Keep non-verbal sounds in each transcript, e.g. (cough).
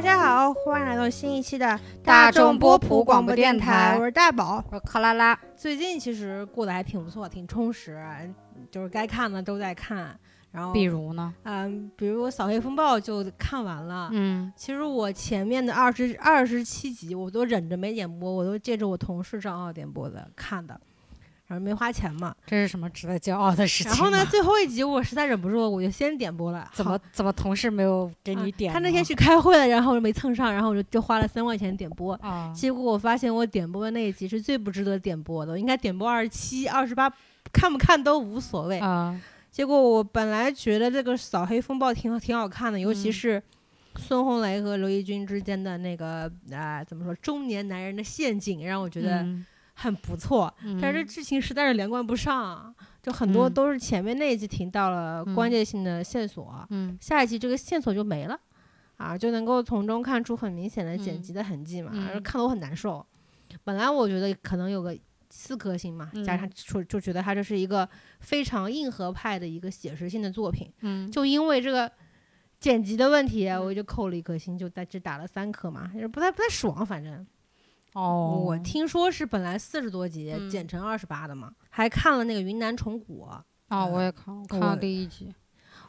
大家好，欢迎来到新一期的大众波普普广播播电台我是大宝。我是克拉拉，最近其实过得还挺不错，挺充实，就是该看的都在看。然后，比如呢？嗯，比如《扫黑风暴》就看完了。嗯，其实我前面的二十二十七集我都忍着没点播，我都借着我同事账号点播的看的，然后没花钱嘛。这是什么值得骄傲的事情？然后呢，最后一集我实在忍不住，我就先点播了。怎么怎么同事没有给你点？啊他那天去开会了，然后就没蹭上，然后我就就花了三块钱点播。啊，结果我发现我点播的那一集是最不值得点播的，我应该点播二十七、二十八，看不看都无所谓。啊，结果我本来觉得这个扫黑风暴挺挺好看的，尤其嗯是孙红雷和刘奕君之间的那个啊、怎么说中年男人的陷阱，让我觉得嗯很不错。但是嗯剧情实在是连贯不上，就很多嗯。都是前面那一集提到了嗯。关键性的线索，嗯。下一集这个线索就没了，啊，就能够从中看出很明显的剪嗯辑的痕迹嘛，嗯而。看得我很难受。本来我觉得可能有个四颗星嘛，加上嗯。就就觉得它这是一个非常硬核派的一个写实性的作品，嗯，就因为这个剪辑的问题，我就扣了一颗星，就在这打了三颗嘛，就是不太不太爽，反正。哦，我听说是本来四十多集、嗯。剪成二十八的嘛，还看了那个云南虫谷，啊，我也看，我看了第一集，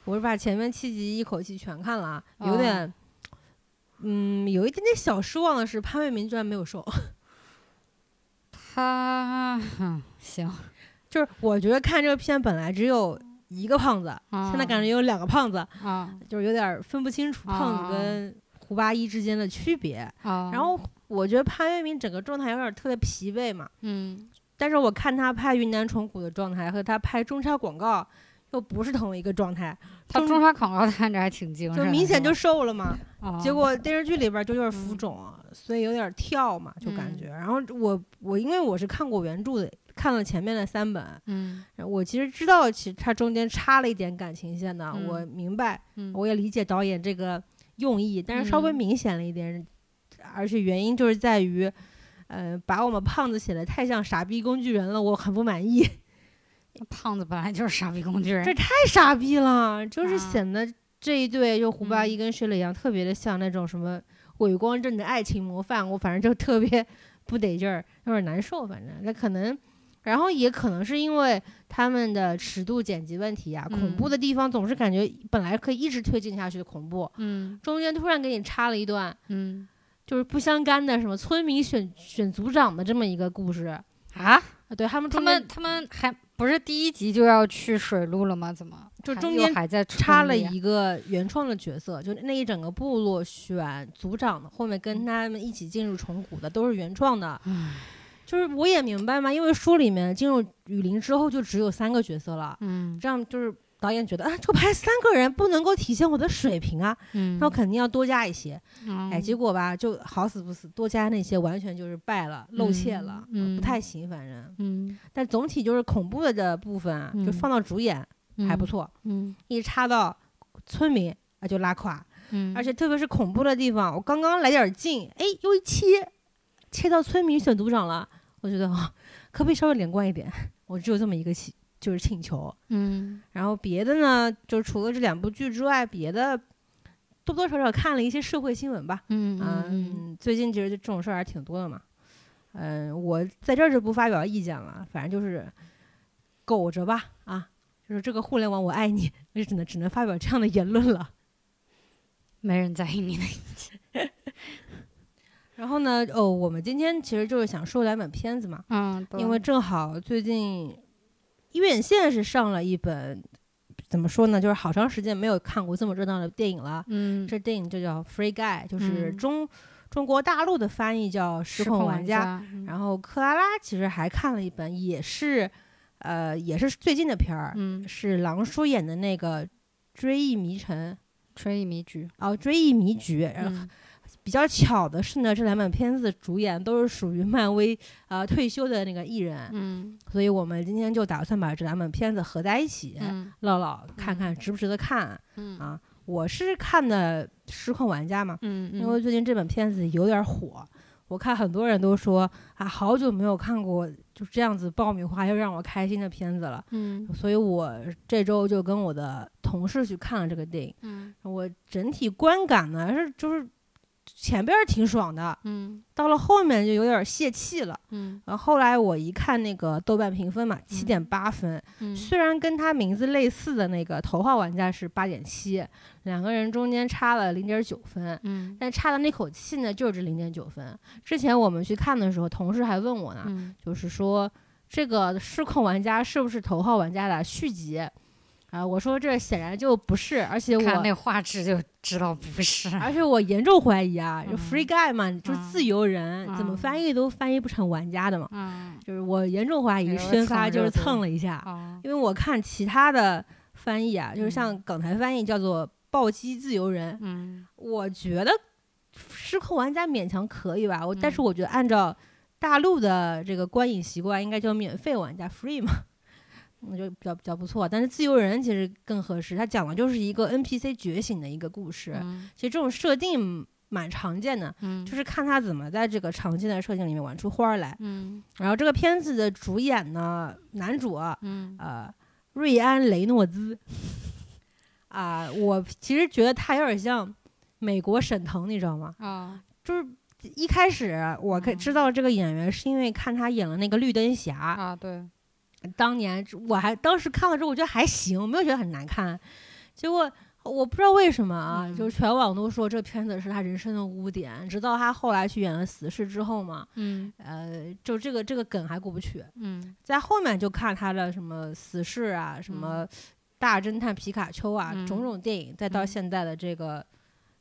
我是把前面七集一口气全看了啊，有哦点，嗯，有一点点小失望的是潘粤明居然没有瘦，他嗯 (laughs) 行，就是我觉得看这个片本来只有一个胖子，现在感觉有两个胖子，啊。就是有点分不清楚胖子啊跟胡八一之间的区别。啊，然后我觉得潘粤明整个状态有点特别疲惫嘛，嗯但是我看他拍云南虫谷的状态和他拍中超广告又不是同一个状态，(laughs) 他中中超广告看着还挺精神就，明显就瘦了嘛。吧，结果电视剧里边就有点浮嗯肿，所以有点跳嘛，就感嗯觉。然后我我因为我是看过原著的，看了前面的三本，嗯我其实知道其实他中间插了一点感情线的，嗯我明白，嗯，我也理解导演这个用意，但是稍微嗯明显了一点，而且原因就是在于。呃，把我们胖子写的太像傻逼工具人了，我很不满意。胖子本来就是傻逼工具人这，太傻逼了，就是啊显得这一对就胡八嗯一跟薛磊阳特别的像那种什么伪光正的爱情模范，我反正就特别 (laughs) 不得劲儿，有点难受。反正那可能，然后也可能是因为他们的尺度剪辑问题啊，恐怖嗯的地方总是感觉本来可以一直推进下去的恐怖，嗯中间突然给你插了一段嗯就是不相干的什么村民选选组长的这么一个故事。啊。啊对他们他们他们还不是第一集就要去水路了吗？怎么就中间还在插了一个原创的角色，就那一整个部落选组长的，后面跟他们一起进入虫谷的都是原创的。唉就是我也明白嘛，因为书里面进入雨林之后就只有三个角色了，嗯这样就是导演觉得啊，就拍三个人不能够体现我的水平啊，嗯，那我肯定要多加一些。嗯哎，结果吧，就好死不死，多加那些完全就是败了，露怯了，嗯不太行，反正。嗯但总体就是恐怖的的部分啊，就嗯放到主演还不嗯错，嗯一插到村民啊就拉垮。嗯，而且特别是恐怖的地方，我刚刚来点儿劲，哎，又一切切到村民选组长了，我觉得啊，可不可以稍微连贯一点？我只有这么一个请，就是请求。嗯然后别的呢，就除了这两部剧之外，别的多多少少看了一些社会新闻吧。嗯嗯嗯，最近其实这种事儿还挺多的嘛。嗯，我在这儿就不发表意见了，反正就是苟着吧啊，就是这个互联网我爱你，我就只能只能发表这样的言论了。(laughs) 没人在意你的，然后呢，哦，我们今天其实就是想说两本片子嘛，嗯，因为正好最近院线是上了一本，怎么说呢，就是好长时间没有看过这么热闹的电影了。嗯。这电影就叫《Free Guy》，就是嗯。中、中国大陆的翻译叫《失控玩家》。家，嗯。然后克拉拉其实还看了一本，也是，呃，也是最近的片儿，嗯，是狼叔演的那个《追忆迷城》追忆迷局，哦，《追忆迷局》然后嗯比较巧的是呢，这两本片子主演都是属于漫威呃退休的那个艺人，嗯所以我们今天就打算把这两本片子合在一起嗯唠唠，看看值不值得看嗯啊。我是看的《失控玩家》嘛，嗯因为最近这本片子有点火，我看很多人都说啊，好久没有看过就这样子爆米花又让我开心的片子了，嗯所以我这周就跟我的同事去看了这个电影。嗯我整体观感呢是就是前边挺爽的，嗯到了后面就有点儿泄气了。嗯然后后来我一看那个豆瓣评分嘛，七点八分，嗯虽然跟他名字类似的那个《头号玩家》是八点七，两个人中间差了零点九分，嗯但差的那口气呢，就是这零点九分。之前我们去看的时候，同事还问我呢，嗯就是说这个《失控玩家》是不是《头号玩家》的续集？啊，我说这显然就不是，而且我看那画质就知道不是。而且我严重怀疑啊，就嗯。free guy 嘛，就是自由人，怎么嗯。翻译都翻译不成玩家的嘛。嗯。就是我严重怀疑宣发就是蹭了一下，哦。因为我看其他的翻译啊，就是嗯。像港台翻译叫做“暴击自由人”，嗯。我觉得失控玩家勉强可以吧，我、但是嗯。我觉得按照大陆的这个观影习惯，应该叫免费玩家 free 嘛，我觉得比较比较不错。但是自由人其实更合适，他讲的就是一个 NPC 觉醒的一个故事。嗯其实这种设定蛮常见的，嗯就是看他怎么在这个常见的设定里面玩出花儿来。嗯然后这个片子的主演呢，男主啊嗯呃瑞安雷诺兹啊、我其实觉得他有点像美国沈腾，你知道吗？啊就是一开始我可嗯知道这个演员是因为看他演了那个绿灯侠，啊对，当年我还当时看了之后，我觉得还行，我没有觉得很难看。结果我不知道为什么啊，嗯就是全网都说这片子是他人生的污点，直到他后来去演了《死侍》之后嘛，嗯呃，就这个这个梗还过不去。嗯在后面就看他的什么《死侍》啊，什么《大侦探皮卡丘》啊，嗯种种电影，再到嗯现在的这个。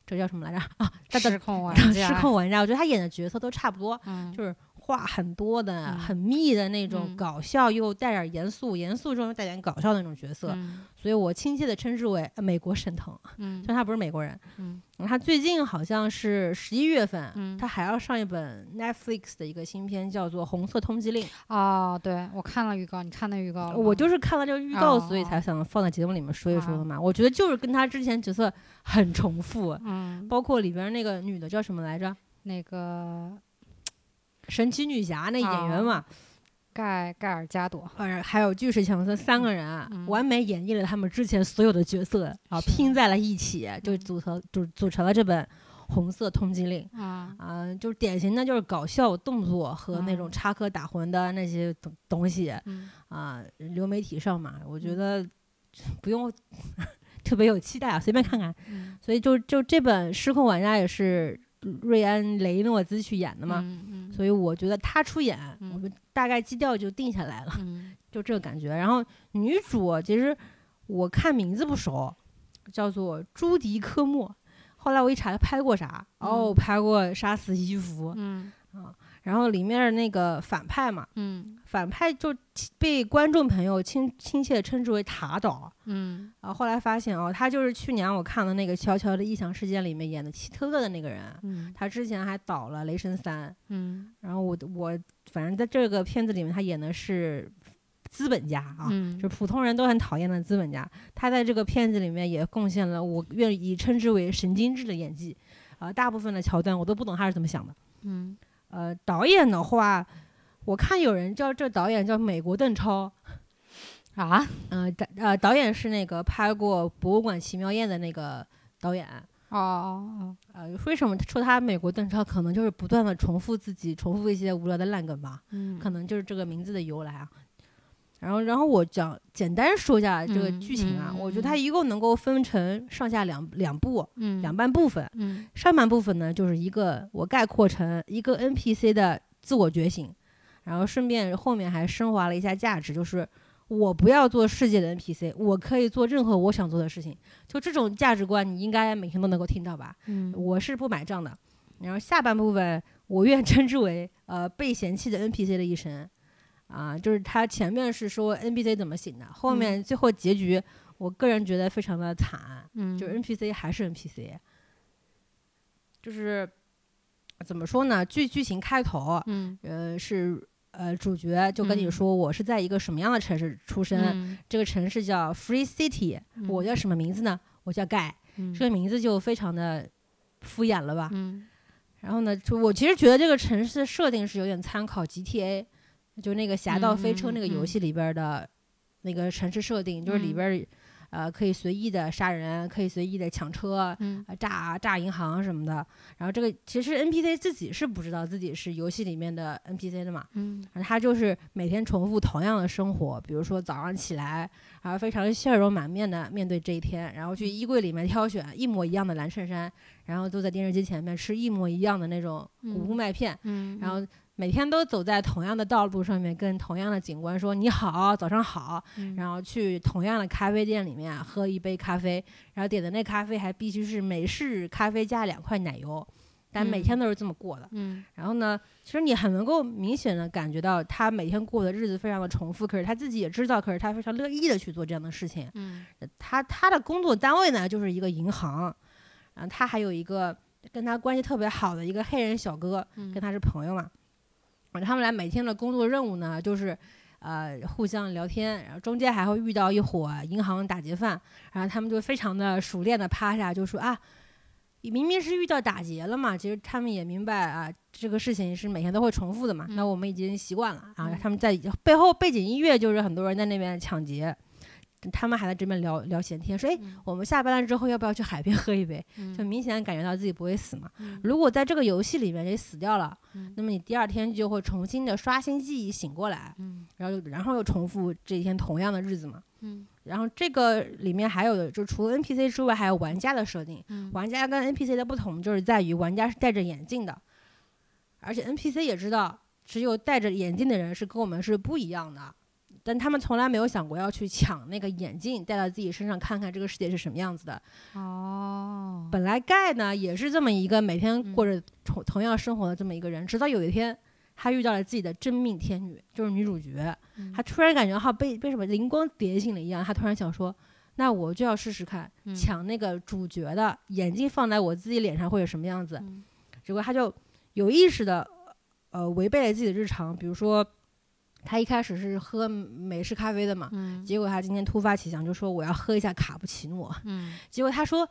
这叫什么来着啊？(laughs) 失控玩 (laughs) 失，控玩家，我觉得他演的角色都差不多，嗯就是话很多的、嗯很密的那种嗯搞笑又带点严肃，严肃中又带点搞笑的那种角色，嗯所以我亲切的称之为呃美国沈腾。嗯虽然他不是美国人，嗯他最近好像是十一月份，嗯他还要上一本 Netflix 的一个新片，叫做《红色通缉令》。哦，对我看了预告，你看那预告了？我就是看了这个预告，哦所以才想放在节目里面说一说的啊嘛。我觉得就是跟他之前角色很重复，嗯，包括里边那个女的叫什么来着？那个神奇女侠那演员嘛，盖盖尔加朵，呃，还有巨石强森三个人啊，嗯。完美演绎了他们之前所有的角色啊，是。拼在了一起，就嗯。组成就组成了这本《红色通缉令》啊。啊、就是典型的就是搞笑动作和那种嗯。插科打诨的那些东东西嗯。啊、流媒体上嘛，我觉嗯。得不用 (laughs) 特别有期待啊，随便看看。嗯。所以就就这本《失控玩家》也是瑞安雷诺兹去演的嘛，嗯嗯所以我觉得他出演，嗯我们大概基调就定下来了。嗯 (laughs) 就这个感觉。然后女主其实我看名字不熟，叫做朱迪科莫。后来我一查，她拍过啥？哦，嗯拍过《杀死伊芙》嗯然后里面那个反派嘛，嗯反派就被观众朋友亲亲切的称之为塔导。嗯啊后后来发现哦，他就是去年我看的那个《悄悄的异想世界》里面演的希特勒的那个人。嗯他之前还导了《雷神三》，嗯然后我我反正在这个片子里面，他演的是资本家啊，嗯，就普通人都很讨厌的资本家，他在这个片子里面也贡献了我愿意称之为神经质的演技，啊、大部分的桥段我都不懂他是怎么想的。嗯呃，导演的话，我看有人叫这导演叫美国邓超，(laughs) 啊呃导呃导演是那个拍过《博物馆奇妙夜》的那个导演。哦哦哦呃，为什么说他美国邓超？可能就是不断的重复自己，重复一些无聊的烂梗吧。嗯，可能就是这个名字的由来啊。然后，然后我讲简单说一下这个嗯剧情啊，嗯我觉得它一共能够分成上下两两部嗯两半部分。嗯上半部分呢，就是一个我概括成一个 NPC 的自我觉醒，然后顺便后面还升华了一下价值，就是我不要做世界的 NPC，我可以做任何我想做的事情。就这种价值观，你应该每天都能够听到吧？嗯我是不买账的。然后下半部分，我愿称之为呃被嫌弃的 NPC 的一生，啊，就是他前面是说 NPC 怎么醒的，后面最后结局，我个人觉得非常的惨，嗯就是 NPC 还是 NPC，就是怎么说呢？剧剧情开头，嗯呃是。呃，主角就跟你嗯。说我是在一个什么样的城市出生，嗯。这个城市叫 Free City，、我叫什么名字呢？我叫盖，嗯。这个名字就非常的敷衍了吧？嗯。然后呢，就我其实觉得这个城市设定是有点参考 GTA，就那个《侠盗飞车》那个游戏里边的那个城市设定，就是里边呃，可以随意的杀人，可以随意的抢车，嗯。呃炸炸银行什么的。然后这个其实 NPC 自己是不知道自己是游戏里面的 NPC 的嘛，嗯。他就是每天重复同样的生活，比如说早上起来，然后非常笑容满面的面对这一天，然后去衣柜里面挑选一模一样的蓝衬衫，然后坐在电视机前面吃一模一样的那种谷物麦片，嗯，然后每天都走在同样的道路上面，跟同样的警官说你好，早上好，嗯。然后去同样的咖啡店里面喝一杯咖啡，然后点的那咖啡还必须是美式咖啡加两块奶油，但每嗯天都是这么过的。嗯。然后呢，其实你很能够明显的感觉到他每天过的日子非常的重复，可是他自己也知道，可是他非常乐意的去做这样的事情。嗯。他他的工作单位呢就是一个银行，然后他还有一个跟他关系特别好的一个黑人小哥，嗯。跟他是朋友嘛。然后他们俩每天的工作任务呢就是。呃，互相聊天，然后中间还会遇到一伙银行打劫犯，然后他们就非常的熟练的趴下，就说啊，明明是遇到打劫了嘛，其实他们也明白啊，这个事情是每天都会重复的嘛，那我们已经习惯了啊。嗯他们在背后背景音乐就是很多人在那边抢劫，他们还在这边聊聊闲天，说哎，嗯我们下班了之后要不要去海边喝一杯？嗯就明显感觉到自己不会死嘛。嗯如果在这个游戏里面你死掉了，嗯那么你第二天就会重新的刷新记忆醒过来，嗯然后又然后又重复这一天同样的日子嘛。嗯然后这个里面还有的，就除了 NPC 之外，还有玩家的设定。嗯玩家跟 NPC 的不同就是在于玩家是戴着眼镜的，而且 NPC 也知道，只有戴着眼镜的人是跟我们是不一样的。但他们从来没有想过要去抢那个眼镜戴到自己身上，看看这个世界是什么样子的。哦，本来盖呢也是这么一个每天嗯过着同同样生活的这么一个人，直到有一天他遇到了自己的真命天女，就是女主角。嗯他突然感觉哈被被什么灵光点醒了一样，他突然想说，那我就要试试看嗯抢那个主角的眼镜放在我自己脸上会有什么样子。嗯结果他就有意识的呃违背了自己的日常，比如说他一开始是喝美式咖啡的嘛，嗯结果他今天突发奇想就说我要喝一下卡布奇诺。嗯 (laughs) 结果他说，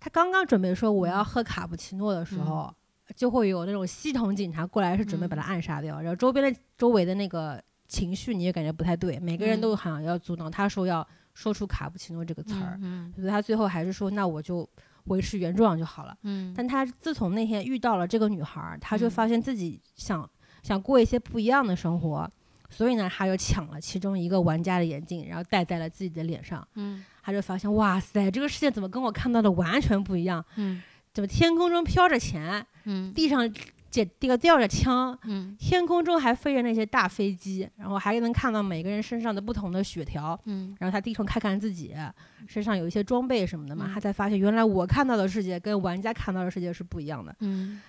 他刚刚准备说我要喝卡布奇诺的时候，就会有那种系统警察过来，是准备把他暗杀掉。然后周边的周围的那个情绪，你也感觉不太对，每个人嗯都好像要阻挠他说要说出卡布奇诺这个词儿，嗯所以他最后还是说那我就维持原状就好了。嗯但他自从那天遇到了这个女孩儿，他就嗯发现自己想想过一些不一样的生活。所以呢，他就抢了其中一个玩家的眼镜，然后戴在了自己的脸上。嗯他就发现，哇塞，这个世界怎么跟我看到的完全不一样？嗯怎么天空中飘着钱，嗯地上捡这个吊着枪，嗯天空中还飞着那些大飞机，然后还能看到每个人身上的不同的血条。嗯然后他低头看看自己身上有一些装备什么的嘛，嗯他才发现原来我看到的世界跟玩家看到的世界是不一样的。嗯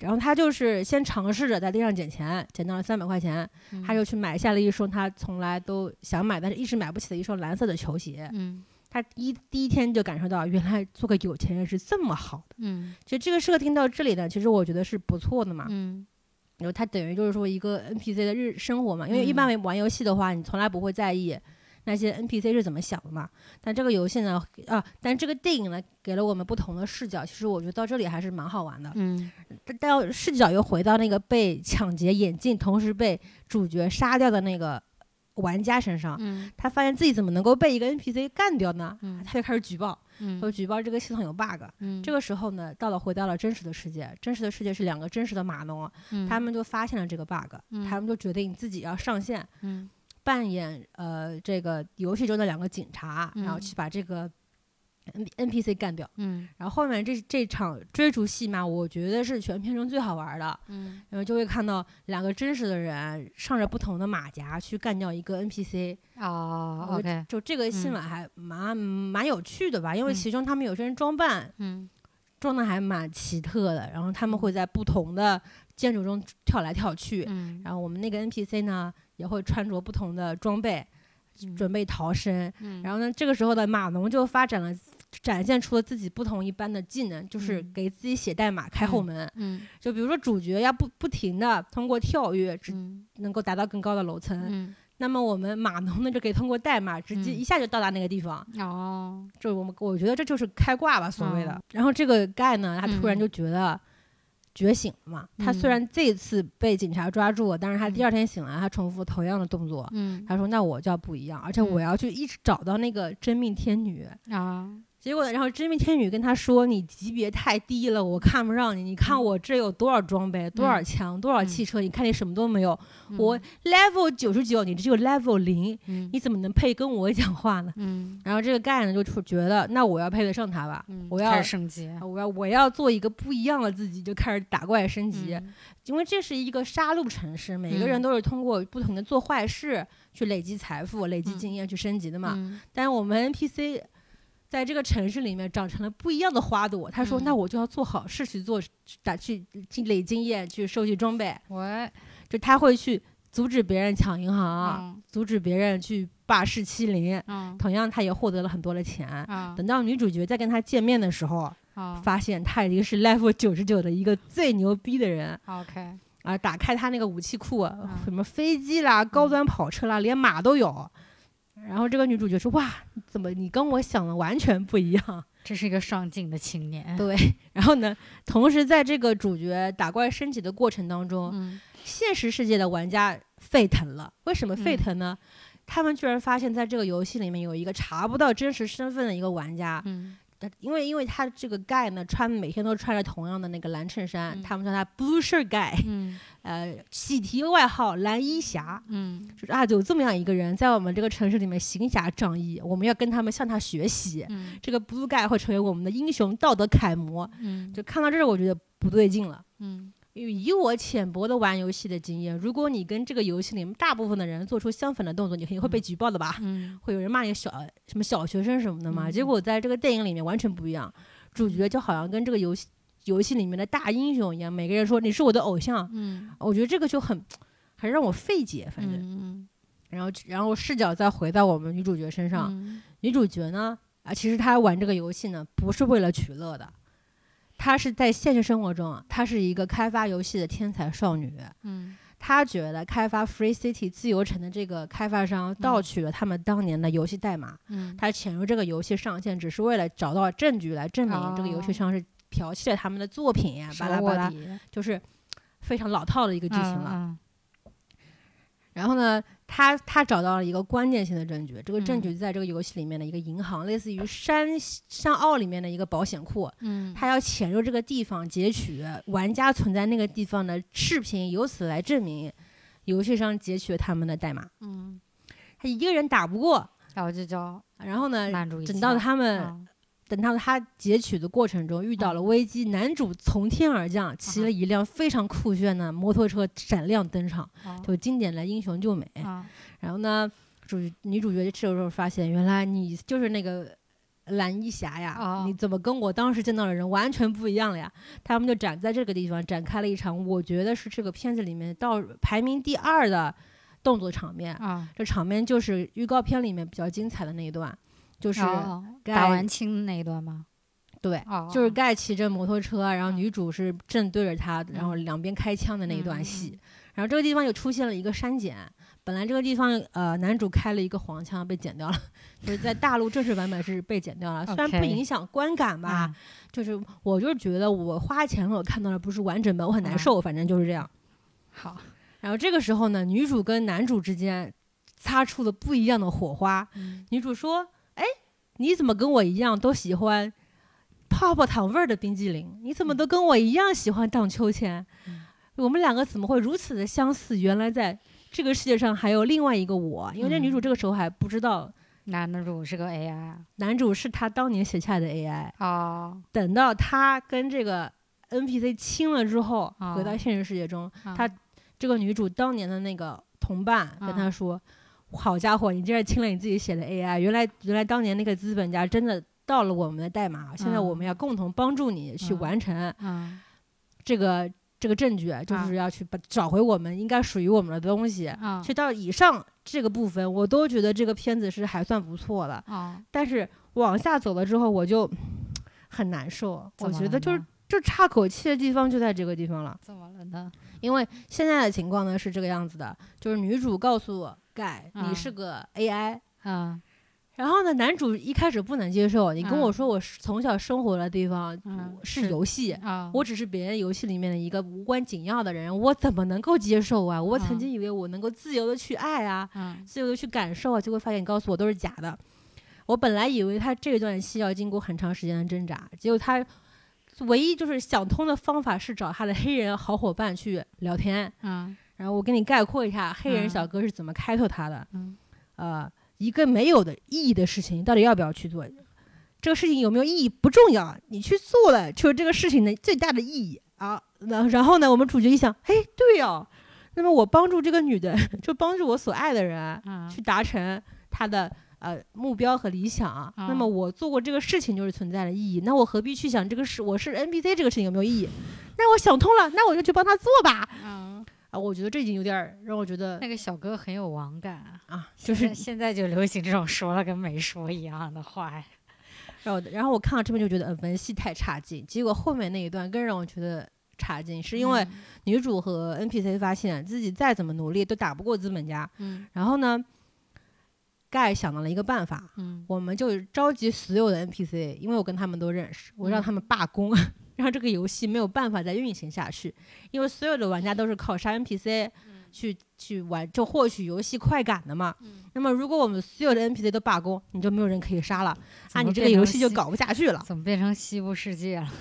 然后他就是先尝试着在地上捡钱，捡到了三百块钱，嗯他就去买下了一双他从来都想买但是一直买不起的一双蓝色的球鞋。嗯他一第一天就感受到，原来做个有钱人是这么好的。嗯其实这个设定到这里呢，其实我觉得是不错的嘛。嗯然后他等于就是说一个 NPC 的日生活嘛，因为一般玩游戏的话，你从来不会在意那些 NPC 是怎么想的嘛。但这个游戏呢，啊，但这个电影呢，给了我们不同的视角。其实我觉得到这里还是蛮好玩的。嗯但但视角又回到那个被抢劫眼镜，同时被主角杀掉的那个玩家身上。嗯他发现自己怎么能够被一个 NPC 干掉呢？嗯他就开始举报，嗯说举报这个系统有 bug。嗯这个时候呢，到了回到了真实的世界，真实的世界是两个真实的码农，嗯他们就发现了这个 bug，、嗯他们就决定自己要上线嗯扮演呃这个游戏中的两个警察，然后嗯。去把这个 N NPC 干掉。嗯。然后后面这这场追逐戏嘛，我觉得是全片中最好玩的，嗯。然后就会看到两个真实的人上着不同的马甲去干掉一个 NPC，哦我觉得，OK，就这个新闻还蛮、蛮有趣的吧，因为嗯。其中他们有些人装扮嗯。装的还蛮奇特的，然后他们会在不同的建筑中跳来跳去，嗯。然后我们那个 NPC 呢也会穿着不同的装备，准备逃生。嗯然后呢，这个时候的码农就发展了，展现出了自己不同一般的技能，就是嗯给自己写代码开后门。嗯就比如说主角要不不停的通过跳跃，只嗯能够达到更高的楼层。嗯那么我们码农呢，就可以通过代码直接嗯一下就到达那个地方。哦这我们我觉得这就是开挂吧，所谓的。哦然后这个盖呢，他突然嗯就觉得觉醒了嘛。他虽嗯然这次被警察抓住了，但是他第嗯二天醒来，他重复同样的动作。嗯他说：“那我就要不一样，而且我嗯要去一直找到那个真命天女。啊，结果，然后真命天女跟他说：“你级别太低了，我看不上你。你看嗯我这有多少装备，多少嗯枪，多少嗯汽车？你看你什么都没有。嗯我 level 九十九，你只有 level 零，嗯你怎么能配跟我讲话呢？”嗯然后这个盖呢就出觉得，那我要配得上他吧，嗯，我要升级，我要我要做一个不一样的自己，就开始打怪升级。嗯因为这是一个杀戮城市，每个人嗯都是通过不同的做坏事去累积财富、累积嗯经验去升级的嘛。嗯但我们 NPC 在这个城市里面长成了不一样的花朵。他说：“嗯那我就要做好事去做，打去积累经验，去收集装备。喂就他会去阻止别人抢银行，嗯阻止别人去霸市欺凌。嗯同样，他也获得了很多的钱。啊等到女主角再跟他见面的时候，啊发现他已经是 level 九十九的一个最牛逼的人。，OK，啊，打开他那个武器库，嗯什么飞机啦、高端跑车啦，连马都有。然后这个女主角说：“哇，怎么你跟我想的完全不一样这是一个上进的青年？”，对。(laughs) 然后呢，同时在这个主角打怪升级的过程当中，嗯现实世界的玩家沸腾了。为什么沸嗯腾呢？他们居然发现，在这个游戏里面有一个查不到真实身份的一个玩家，嗯他因为因为他这个 guy 呢，穿每天都穿着同样的那个蓝衬衫，嗯他们叫他 Blue Shirt Guy，嗯呃，喜提外号蓝衣侠。嗯就是啊，有这么样一个人在我们这个城市里面行侠仗义，我们要跟他们向他学习。嗯这个 Blue Guy 会成为我们的英雄道德楷模。嗯就看到这儿，我觉得不对劲了。嗯以我浅薄的玩游戏的经验，如果你跟这个游戏里面大部分的人做出相反的动作，你肯定会被举报的吧？嗯会有人骂你小什么小学生什么的嘛？嗯结果在这个电影里面完全不一样，主角就好像跟这个游戏游戏里面的大英雄一样，每个人说你是我的偶像，嗯我觉得这个就很很让我费解，反正。嗯然后然后视角再回到我们女主角身上，嗯女主角呢啊，其实她玩这个游戏呢不是为了取乐的，她是在现实生活中，她是一个开发游戏的天才少女。嗯她觉得开发 Free City 自由城的这个开发商盗取了他们当年的游戏代码，嗯她潜入这个游戏上线只是为了找到证据来证明这个游戏哦商是剽窃了他们的作品呀，巴拉巴拉，就是非常老套的一个剧情了。嗯然后呢，他他找到了一个关键性的证据，这个证嗯据在这个游戏里面的一个银行，类似于山山坳里面的一个保险库。嗯他要潜入这个地方截取玩家存在那个地方的视频，由此来证明游戏商截取了他们的代码。嗯，他一个人打不过，然后就叫然后呢，等到他们、嗯等到他截取的过程中遇到了嗯危机，男主从天而降，骑了一辆非常酷炫的摩托车闪亮登场，啊就经典的英雄救美。啊然后呢，主女主角这时候发现，原来你就是那个蓝衣侠呀！哦你怎么跟我当时见到的人完全不一样了呀？他们就展在这个地方展开了一场，我觉得是这个片子里面到排名第二的动作场面。啊，这场面就是预告片里面比较精彩的那一段，就是、哦该打完亲那一段吗？对。哦，就是盖骑着摩托车，然后嗯女主是正对着他，然后两边开枪的那一段嗯戏。然后这个地方又出现了一个删减，本来这个地方呃男主开了一个黄腔被剪掉了，(laughs) 就是在大陆正式版本是被剪掉了，虽然不影响观感吧，啊就是我就是觉得我花钱了，我看到了不是完整版，我很难啊受，反正就是这样。好，然后这个时候呢，女主跟男主之间擦出了不一样的火花。嗯女主说：“哎，你怎么跟我一样都喜欢泡泡糖味儿的冰激凌？你怎么都跟我一样喜欢荡秋千？嗯我们两个怎么会如此的相似？原来在这个世界上还有另外一个我。因为这女主嗯这个时候还不知道男主是个 AI 男主是他当年写下的 AI。哦，等到他跟这个 NPC 亲了之后，回到哦现实世界中，啊她这个女主当年的那个同伴跟她啊说：“好家伙，你竟然亲了你自己写的 AI！原来原来当年那个资本家真的盗了我们的代码，现在我们要共同帮助你去嗯完成嗯这个这个证据，就是要去把找回我们应该属于我们的东西。啊去到以上这个部分，我都觉得这个片子是还算不错的，啊，但是往下走了之后，我就很难受。我觉得就是呢就岔口气的地方就在这个地方了。怎么了呢？因为现在的情况呢是这个样子的，就是女主告诉盖你嗯。是个 AI，、啊然后呢，男主一开始不能接受，你跟我嗯。说我是从小生活的地方嗯是是游戏，啊，我只是别人游戏里面的一个无关紧要的人，我怎么能够接受啊？我曾嗯。经以为我能够自由的去爱啊，嗯。自由的去感受啊，结果发现你告诉我都是假的。我本来以为他这段戏要经过很长时间的挣扎，结果他唯一就是想通的方法是找他的黑人好伙伴去聊天。嗯然后我给你概括一下黑人嗯小哥是怎么开拓他的。嗯呃，一个没有的意义的事情，到底要不要去做？这个事情有没有意义不重要，你去做了，就是这个事情的最大的意义啊。然然后呢，我们主角一想，哎，对哦，那么我帮助这个女的，(laughs) 就帮助我所爱的人嗯去达成他的呃目标和理想。那么嗯我做过这个事情就是存在的意义，那我何必去想这个事我是 NPC 这个事情有没有意义？(laughs) 那我想通了，那我就去帮他做吧。嗯，啊，我觉得这已经有点儿让我觉得那个小哥很有网感啊，啊，就是现在就流行这种说了跟没说一样的话呀。(laughs) 然后，然后我看到这边就觉得，呃，文戏太差劲。结果后面那一段更让我觉得差劲，是因为嗯女主和 NPC 发现自己再怎么努力都打不过资本家。嗯然后呢，盖想到了一个办法，嗯我们就召集所有的 NPC，因为我跟他们都认识，我让他们罢工，让这个游戏没有办法再运行下去，因为所有的玩家都是靠杀 NPC 去去玩，就获取游戏快感的嘛。那么如果我们所有的 NPC 都罢工，你就没有人可以杀了，怎啊，么变成你这个游戏就搞不下去了。怎么变成西部世界了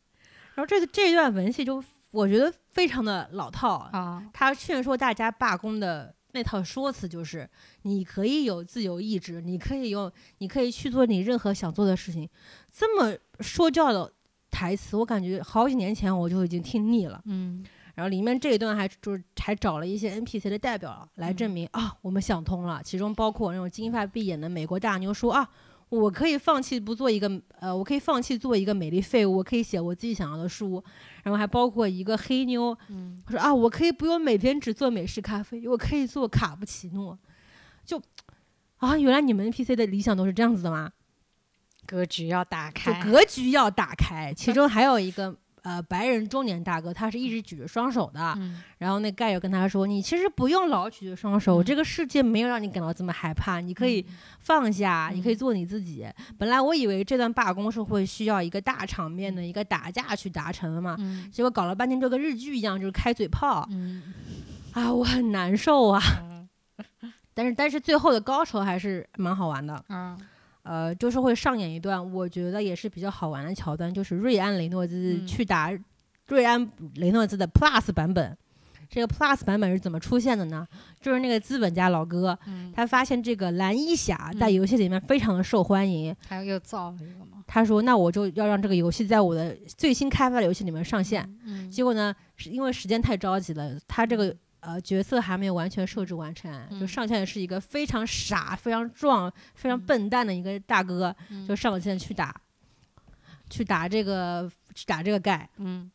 (laughs) 然后这这一段文戏就我觉得非常的老套，啊？他劝说大家罢工的那套说辞就是：你可以有自由意志，你可以用，你可以去做你任何想做的事情。这么说教的台词，我感觉好几年前我就已经听腻了。嗯然后里面这一段还就是还找了一些 NPC 的代表来证明、啊，我们想通了。其中包括那种金发碧眼的美国大妞说啊，我可以放弃不做一个呃，我可以放弃做一个美丽废物，我可以写我自己想要的书。然后还包括一个黑妞，嗯说啊，我可以不用每天只做美式咖啡，我可以做卡布奇诺。就啊，原来你们 NPC 的理想都是这样子的吗？格局要打就开。格局要打开。其中还有一个呃白人中年大哥，他是一直举着双手的。嗯然后那盖友跟他说：“你其实不用老举着双手，嗯这个世界没有让你感到这么害怕，你可以放下，你可以嗯做你自己。本来我以为这段罢工是会需要一个大场面的一个打架去达成的嘛，嗯结果搞了半天就跟日剧一样，就是开嘴炮嗯啊，我很难受啊。嗯 (laughs) 但是但是最后的高潮还是蛮好玩的，嗯呃，就是会上演一段我觉得也是比较好玩的桥段，就是瑞安雷诺兹嗯去打瑞安雷诺兹的 Plus 版本。这个 Plus 版本是怎么出现的呢？就是那个资本家老哥，嗯，他发现这个蓝衣侠在嗯游戏里面非常的受欢迎，他又造了一个吗？他说：“那我就要让这个游戏在我的最新开发的游戏里面上线。嗯结果呢，是因为时间太着急了，他这个呃角色还没有完全设置完成，就嗯上线的是一个非常傻、非常壮、非常嗯笨蛋的一个大哥，嗯就上线去打，去打这个去打这个盖。嗯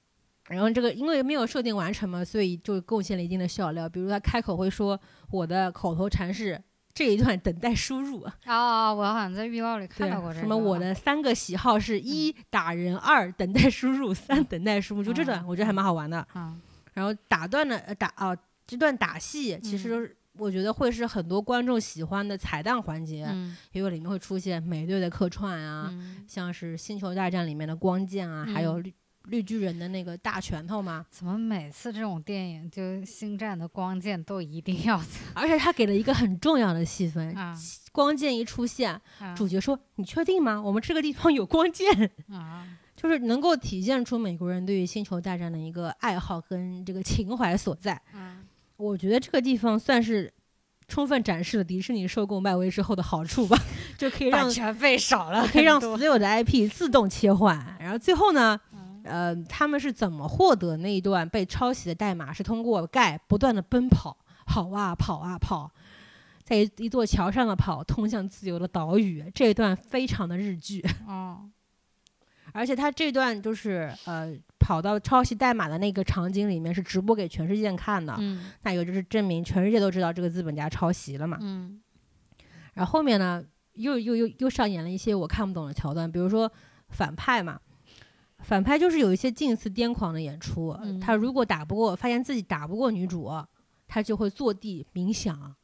然后这个因为没有设定完成嘛，所以就贡献了一定的笑料。比如他开口会说：“我的口头禅是这一段等待输入。”啊，我好像在预告里看到过，这个。什么我的三个喜好是一打人，二等待输入，三等待输入，就这段嗯我觉得还蛮好玩的。啊然后打断了呃打啊这段打戏，其实我觉得会是很多观众喜欢的彩蛋环节，嗯因为里面会出现美队的客串啊，嗯，像是《星球大战》里面的光剑啊，还有嗯绿绿巨人的那个大拳头嘛。怎么每次这种电影就星战的光剑都一定要而且他给了一个很重要的戏份，啊光剑一出现，啊主角说：“你确定吗？我们这个地方有光剑。”啊就是能够体现出美国人对于星球大战的一个爱好跟这个情怀所在。啊我觉得这个地方算是充分展示了迪士尼收购漫威之后的好处吧，就可以让版权费少了，可以让所有的 IP 自动切换。然后最后呢，嗯呃，他们是怎么获得那一段被抄袭的代码？是通过盖不断的奔跑，跑啊跑啊跑。在一一座桥上的跑，通向自由的岛屿，这一段非常的日剧。(laughs) 哦而且他这段就是呃跑到抄袭代码的那个场景里面是直播给全世界看的，嗯那也就是证明全世界都知道这个资本家抄袭了嘛。嗯然后后面呢，又又又又上演了一些我看不懂的桥段，比如说反派嘛，反派就是有一些近似癫狂的演出。嗯他如果打不过，发现自己打不过女主，他就会坐地冥想。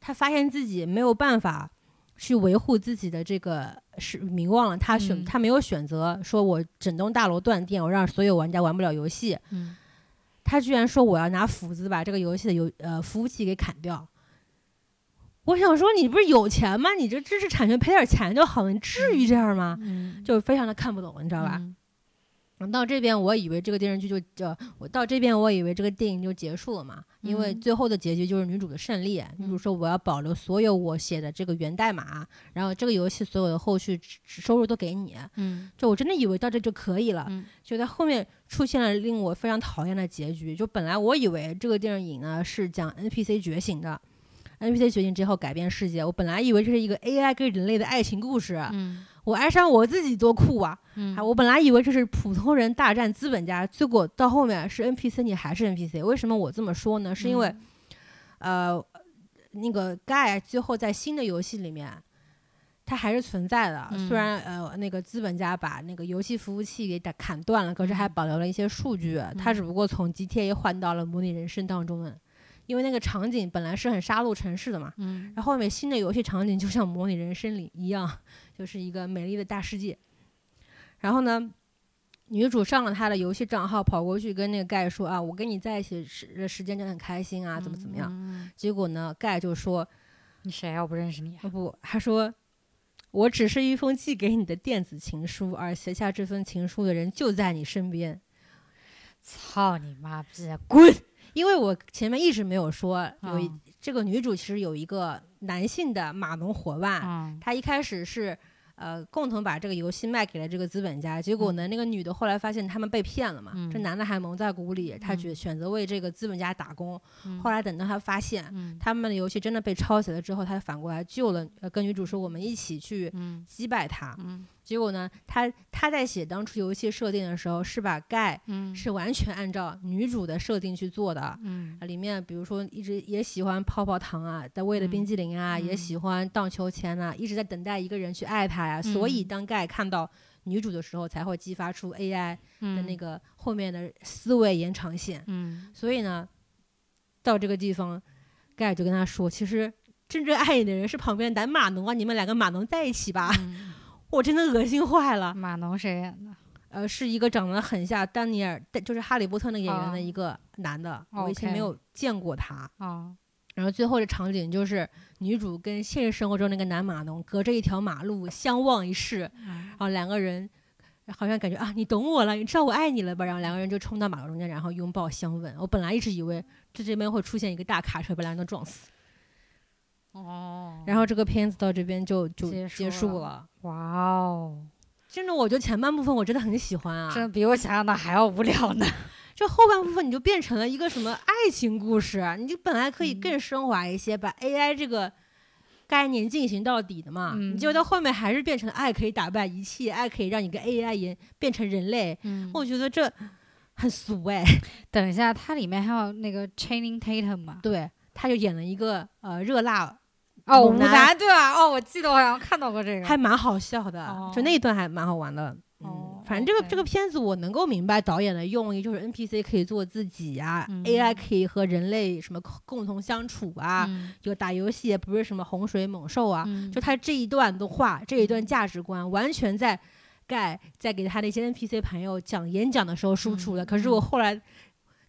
他发现自己没有办法去维护自己的这个是名望了。他选、嗯他没有选择说我整栋大楼断电，我让所有玩家玩不了游戏。嗯他居然说我要拿斧子把这个游戏的游呃服务器给砍掉。我想说，你不是有钱吗？你这知识产权赔点钱就好了，你至于这样吗？嗯，就非常的看不懂，你知道吧？到这边，我以为这个电视剧就就我到这边，我以为这个电影就结束了嘛，因为嗯最后的结局就是女主的胜利。女主说我要保留所有我写的这个源代码，然后这个游戏所有的后续收入都给你。嗯就我真的以为到这就可以了，嗯就在后面出现了令我非常讨厌的结局。就本来我以为这个电影呢是讲 NPC 觉醒的，NPC 觉醒之后改变世界。我本来以为这是一个 AI 跟人类的爱情故事，嗯我爱上我自己多酷啊！嗯啊，我本来以为这是普通人大战资本家，结果到后面是 NPC，你还是 NPC。为什么我这么说呢？是因为，呃，那个盖最后在新的游戏里面，它还是存在的。嗯虽然呃那个资本家把那个游戏服务器给打砍断了，可是还嗯保留了一些数据。他只不过从 GTA 换到了模拟人生当中的，因为那个场景本来是很杀戮城市的嘛。嗯然后后面新的游戏场景就像模拟人生里一样，就是一个美丽的大世界。然后呢，女主上了他的游戏账号，跑过去跟那个盖说啊，我跟你在一起时的时间真的很开心啊，怎么怎么样。嗯结果呢，盖就说你谁啊？我不认识你啊。啊不，他说我只是一封寄给你的电子情书，而写下这封情书的人就在你身边。操你妈逼！滚！因为我前面一直没有说，有一、嗯这个女主其实有一个男性的码农伙伴，嗯他一开始是呃共同把这个游戏卖给了这个资本家，结果呢，那个女的后来发现他们被骗了嘛，嗯这男的还蒙在鼓里，他选选择为这个资本家打工。嗯后来等到他发现嗯他们的游戏真的被抄袭了之后，他反过来救了，呃，跟女主说我们一起去嗯击败他。嗯结果呢，他他在写当初游戏设定的时候，是把盖嗯是完全按照女主的设定去做的。里面比如说一直也喜欢泡泡糖啊，在为了冰嗯激凌啊，也嗯喜欢荡秋千啊，一直在等待一个人去爱他呀。所以嗯当盖看到女主的时候，才会激发出 AI 的那嗯个后面的思维延长线。嗯所以呢，到这个地方，盖就跟他说，其实真正爱你的人是旁边的男码农啊，你们两个码农在一起吧。嗯我真的恶心坏了。马农谁演的？呃，是一个长得很像丹尼尔，就是哈利波特那个演员哦的一个男的，我以前没有见过他。哦然后最后的场景就是女主跟现实生活中那个男马农隔着一条马路相望一视，嗯然后两个人好像感觉啊，你懂我了，你知道我爱你了吧？然后两个人就冲到马路中间，然后拥抱相吻。我本来一直以为这这边会出现一个大卡车把两人都撞死，哦，然后这个片子到这边就就结束了。哇哦，真的，我觉得前半部分我真的很喜欢啊，真的比我想象的还要无聊呢。(laughs) 这后半部分你就变成了一个什么爱情故事啊？你就本来可以嗯更升华一些，把 AI 这个概念进行到底的嘛。嗯你结果到后面还是变成了爱可以打败一切，爱可以让你跟 AI 也变成人类。嗯我觉得这很俗哎。等一下，它里面还有那个 Channing Tatum 嘛？对，他就演了一个呃热辣，哦，武猛男男对吧？哦，我记得我好像看到过这个。还蛮好笑的，哦就那一段还蛮好玩的。嗯哦，反正这个这个片子我能够明白导演的用意，就是 NPC 可以做自己啊、嗯 a i 可以和人类什么共同相处啊，嗯就打游戏也不是什么洪水猛兽啊，嗯就他这一段的话，这一段价值观，完全在盖在给他的一些 NPC 朋友讲演讲的时候输出的。嗯可是我后来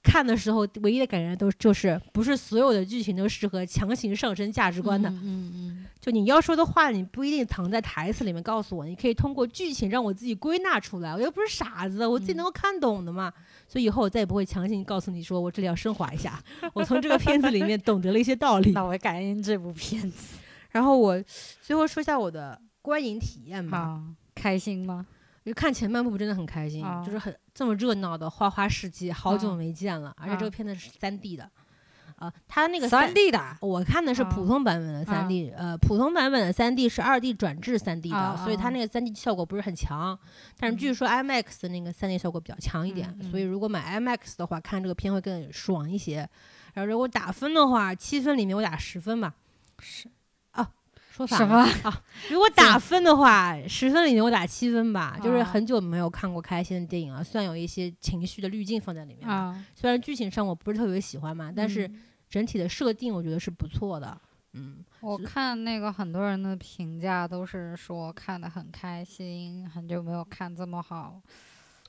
看的时候，唯一的感觉都就是不是所有的剧情都适合强行上升价值观的。嗯嗯嗯就你要说的话，你不一定藏在台词里面告诉我，你可以通过剧情让我自己归纳出来。我又不是傻子，我自己嗯能够看懂的嘛。所以以后我再也不会强行告诉你说我这里要升华一下。我从这个片子里面懂得了一些道理。(laughs) 那我感恩这部片子。然后我最后说一下我的观影体验吧。好，开心吗？就看前半部真的很开心，哦就是很这么热闹的花花世界，好久哦没见了。而且这哦个片子是三 D 的，呃，它那个三 D 的。我看的是普哦通版本的三 D，、呃，普通版本的三 D 是二 D 转制三 D 的，哦哦所以它那个三 D 效果不是很强。但是据嗯说 IMAX 的那个三 D 效果比较强一点，所以如果买 IMAX 的话，看这个片会更爽一些。然后如果打分的话，七分里面我打十分吧。是啊，说反什了么？如果打分的话，十分里面我打七分吧，就是啊很久没有看过开心的电影了，算有一些情绪的滤镜放在里面虽然剧情上我不是特别喜欢嘛，但是嗯整体的设定我觉得是不错的。嗯，我看那个很多人的评价都是说看得很开心，很久没有看这么好，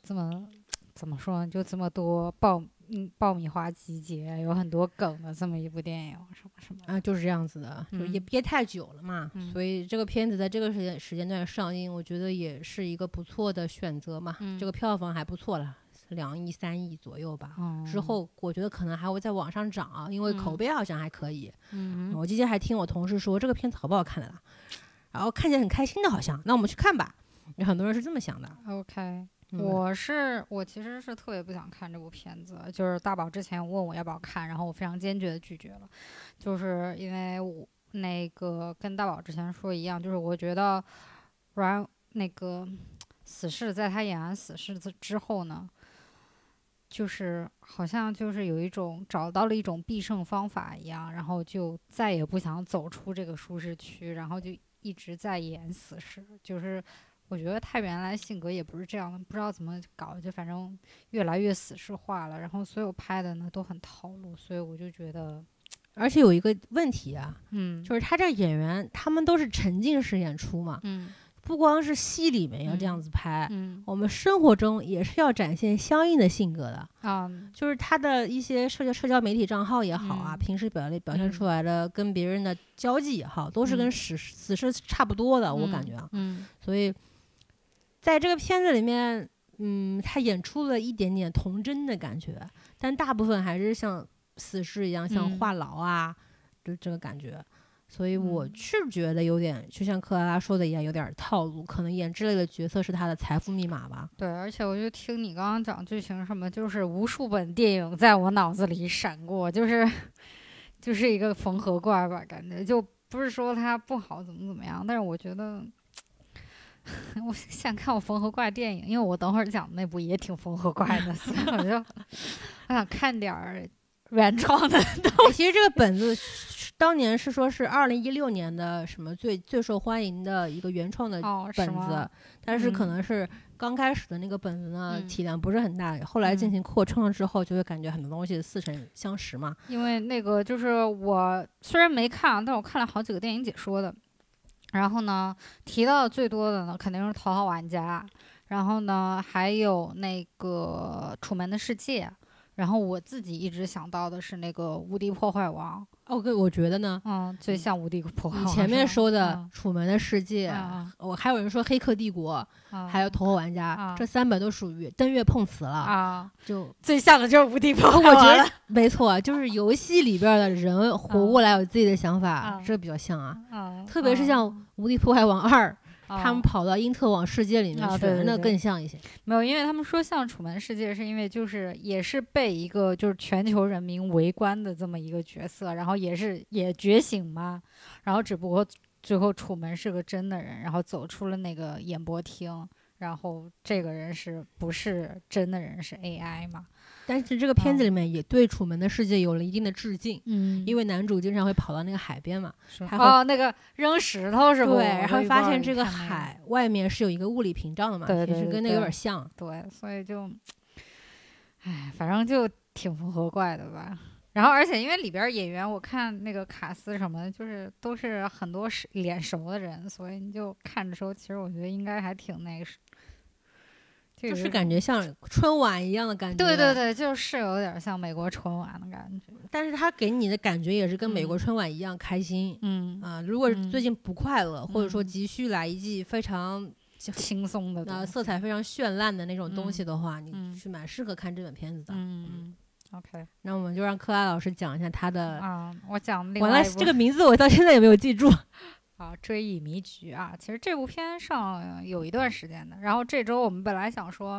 这么怎么说呢？就这么多爆嗯爆米花集结，有很多梗的这么一部电影，什么什么。啊，就是这样子的，就也嗯憋太久了嘛，嗯所以这个片子在这个时间时间段上映，我觉得也是一个不错的选择嘛。嗯这个票房还不错了，两亿三亿左右吧。嗯，之后我觉得可能还会再往上涨，因为口嗯碑好像还可以。嗯我今天还听我同事说这个片子好不好看的啦，然后看起来很开心的，好像，那我们去看吧。有很多人是这么想的。OK，嗯我是我其实是特别不想看这部片子，就是大宝之前问我要不要看，然后我非常坚决的拒绝了，就是因为我那个跟大宝之前说一样，就是我觉得阮那个死侍在他演完死侍之之后呢，就是好像就是有一种找到了一种必胜方法一样，然后就再也不想走出这个舒适区，然后就一直在演死侍，就是。我觉得他原来性格也不是这样的，不知道怎么搞，就反正越来越死侍化了。然后所有拍的呢都很套路，所以我就觉得，(tsk) 而且有一个问题啊，嗯，就是他这演员他们都是沉浸式演出嘛，嗯不光是戏里面要这样嗯子拍，嗯我们生活中也是要展现相应的性格的。啊就是他的一些社交社交媒体账号也好啊，嗯平时表现表现嗯出来的跟别人的交际也好，都是跟嗯死死侍差不多的，我感觉啊。嗯所以在这个片子里面，嗯，他演出了一点点童真的感觉，但大部分还是像死侍一样，像嗯话痨啊，就这个感觉。所以我嗯是觉得有点，就像克拉拉说的一样，有点套路。可能演这类的角色是他的财富密码吧。对，而且我就听你刚刚讲剧情什么，就是无数本电影在我脑子里闪过，就是就是一个缝合怪吧，感觉就不是说他不好怎么怎么样，但是我觉得。(laughs) 我想看我缝合怪电影，因为我等会儿讲的那部也挺缝合怪的，所以我就 (laughs) 我想看点儿原创的。哎其实这个本子是当年是说是二零一六年的什么最最受欢迎的一个原创的本子吗？，但是可嗯能是刚开始的那个本子呢，嗯体量不是很大，后来进嗯行扩充了之后，就会感觉很多东西似曾相识嘛。因为那个就是我虽然没看，但我看了好几个电影解说的。然后呢，提到最多的呢，肯定是《头号玩家》，然后呢，还有那个《楚门的世界》，然后我自己一直想到的是那个《无敌破坏王》，哦，对，我觉得呢，嗯，最像无敌破坏王。你前面说的《嗯楚门的世界》啊我还有人说《黑客帝国》，啊还有《头号玩家啊》，这三本都属于登月碰瓷了。啊，就最像的就是无敌破坏 (laughs) 我。觉得没错，就是游戏里边的人活过来有自己的想法啊，这比较像啊。嗯，特别是像《无敌破坏王二》，他们啊跑到因特网世界里面去了，那啊对对对更像一些。没有，因为他们说像《楚门世界》，是因为就是也是被一个就是全球人民围观的这么一个角色，然后也是也觉醒嘛，然后只不过最后楚门是个真的人，然后走出了那个演播厅，然后这个人是不是真的人是 AI 嘛？但是这个片子嗯里面也对《楚门的世界》有了一定的致敬，嗯因为男主经常会跑到那个海边嘛，是还会哦那个扔石头是不？对，然后发现这个海。外面是有一个物理屏障的嘛，对对对其实跟那个有点像。对，所以就，哎，反正就挺符合怪的吧。然后，而且因为里边演员，我看那个卡斯什么的，就是都是很多是脸熟的人，所以你就看的时候，其实我觉得应该还挺那个是，就就是。感觉像春晚一样的感觉，对对。对，就是有点像美国春晚的感觉。但是他给你的感觉也是跟美国嗯春晚一样开心嗯，啊、如果最近不快乐，或者说嗯急需来一季非常轻松的呃色彩非常绚烂的那种东嗯西的话，你嗯是蛮适合看这本片子的。嗯嗯，OK 那我们就让克拉老师讲一下他的。啊，我讲另完了，这个名字我到现在也没有记住。(laughs) 啊，追忆迷局啊，其实这部片上有一段时间的。然后这周我们本来想说，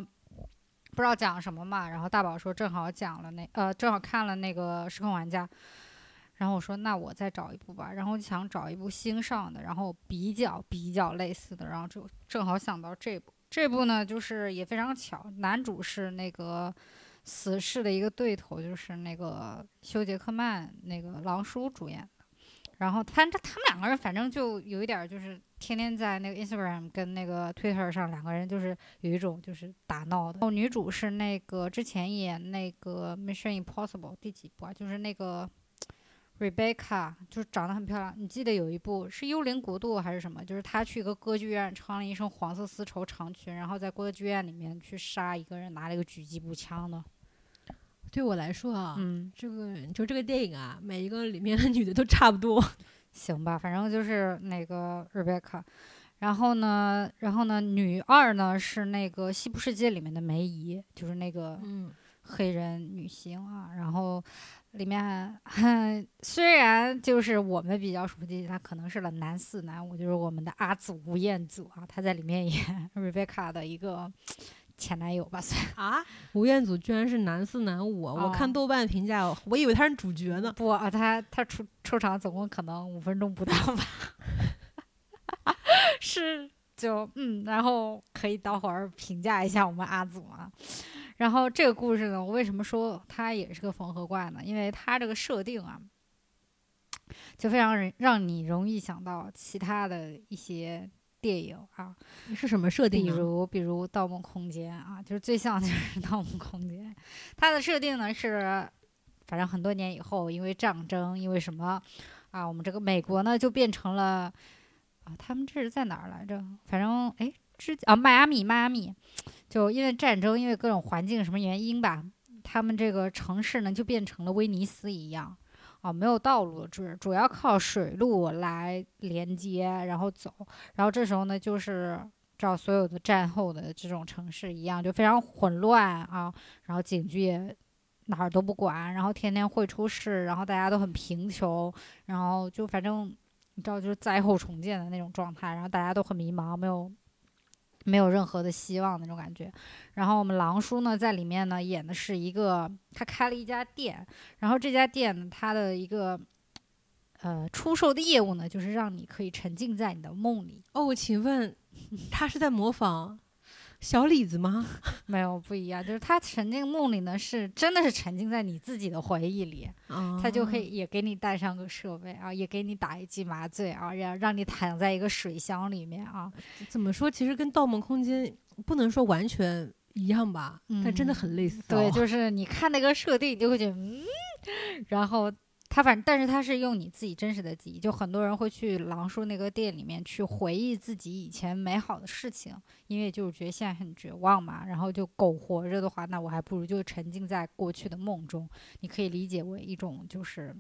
不知道讲什么嘛，然后大宝说正好讲了那呃，正好看了那个《失控玩家》，然后我说那我再找一部吧，然后想找一部新上的，然后比较比较类似的，然后就正好想到这部。这部呢，就是也非常巧，男主是那个死侍的一个对头，就是那个休·杰克曼那个狼叔主演。然后他这他们两个人反正就有一点就是天天在那个 Instagram 跟那个 Twitter 上两个人就是有一种就是打闹的。然后女主是那个之前演那个 Mission Impossible 第几部啊？就是那个 (tsk) Rebecca 就是长得很漂亮。你记得有一部是《幽灵国度》还是什么？就是她去一个歌剧院，穿了一身黄色丝绸长裙，然后在歌剧院里面去杀一个人，拿了一个狙击步枪的。对我来说啊，嗯，这个就这个电影啊，每一个里面的女的都差不多。(laughs) 行吧，反正就是那个 Rebecca。然后呢，然后呢，女二呢是那个《西部世界》里面的梅姨，就是那个嗯，黑人女星啊。然后里面虽然就是我们比较熟悉，她可能是了男四男五，就是我们的阿祖吴彦祖啊，他在里面演 (laughs) Rebecca 的一个前男友吧，算啊，(laughs) 吴彦祖居然是男四男五啊，我看哦豆瓣评价，我以为他是主角呢。不啊，他他出出场总共可能五分钟不到吧，(laughs) 是就嗯，然后可以等会儿评价一下我们阿祖啊。然后这个故事呢，我为什么说他也是个缝合怪呢？因为他这个设定啊，就非常人让你容易想到其他的一些电影啊，是什么设定啊？比如比如《盗梦空间》啊，就是最像就是《(laughs) 盗梦空间》，它的设定呢是，反正很多年以后，因为战争，因为什么啊，我们这个美国呢就变成了啊，他们这是在哪儿来着？反正哎，之啊迈阿密，迈阿密，就因为战争，因为各种环境什么原因吧，他们这个城市呢就变成了威尼斯一样。啊，没有道路，主主要靠水路来连接，然后走。然后这时候呢，就是照所有的战后的这种城市一样，就非常混乱啊。然后警局也哪儿都不管，然后天天会出事，然后大家都很贫穷，然后就反正你知道，就是灾后重建的那种状态，然后大家都很迷茫，没有没有任何的希望那种感觉。然后我们狼叔呢，在里面呢演的是一个，他开了一家店，然后这家店呢，它的一个。呃，出售的业务呢，就是让你可以沉浸在你的梦里，哦，请问他是在模仿小李子吗？(laughs) 没有不一样，就是他沉浸梦里呢，是真的是沉浸在你自己的回忆里，啊他就可以也给你带上个设备啊，也给你打一剂麻醉啊，让让你躺在一个水箱里面啊，怎么说？其实跟《盗梦空间》不能说完全一样吧，但真的很类似、哦。对，就是你看那个设定，你就会觉得嗯，然后他反但是他是用你自己真实的记忆，就很多人会去狼叔那个店里面去回忆自己以前美好的事情，因为就是觉得现在很绝望嘛，然后就苟活着的话，那我还不如就沉浸在过去的梦中。你可以理解为一种就是。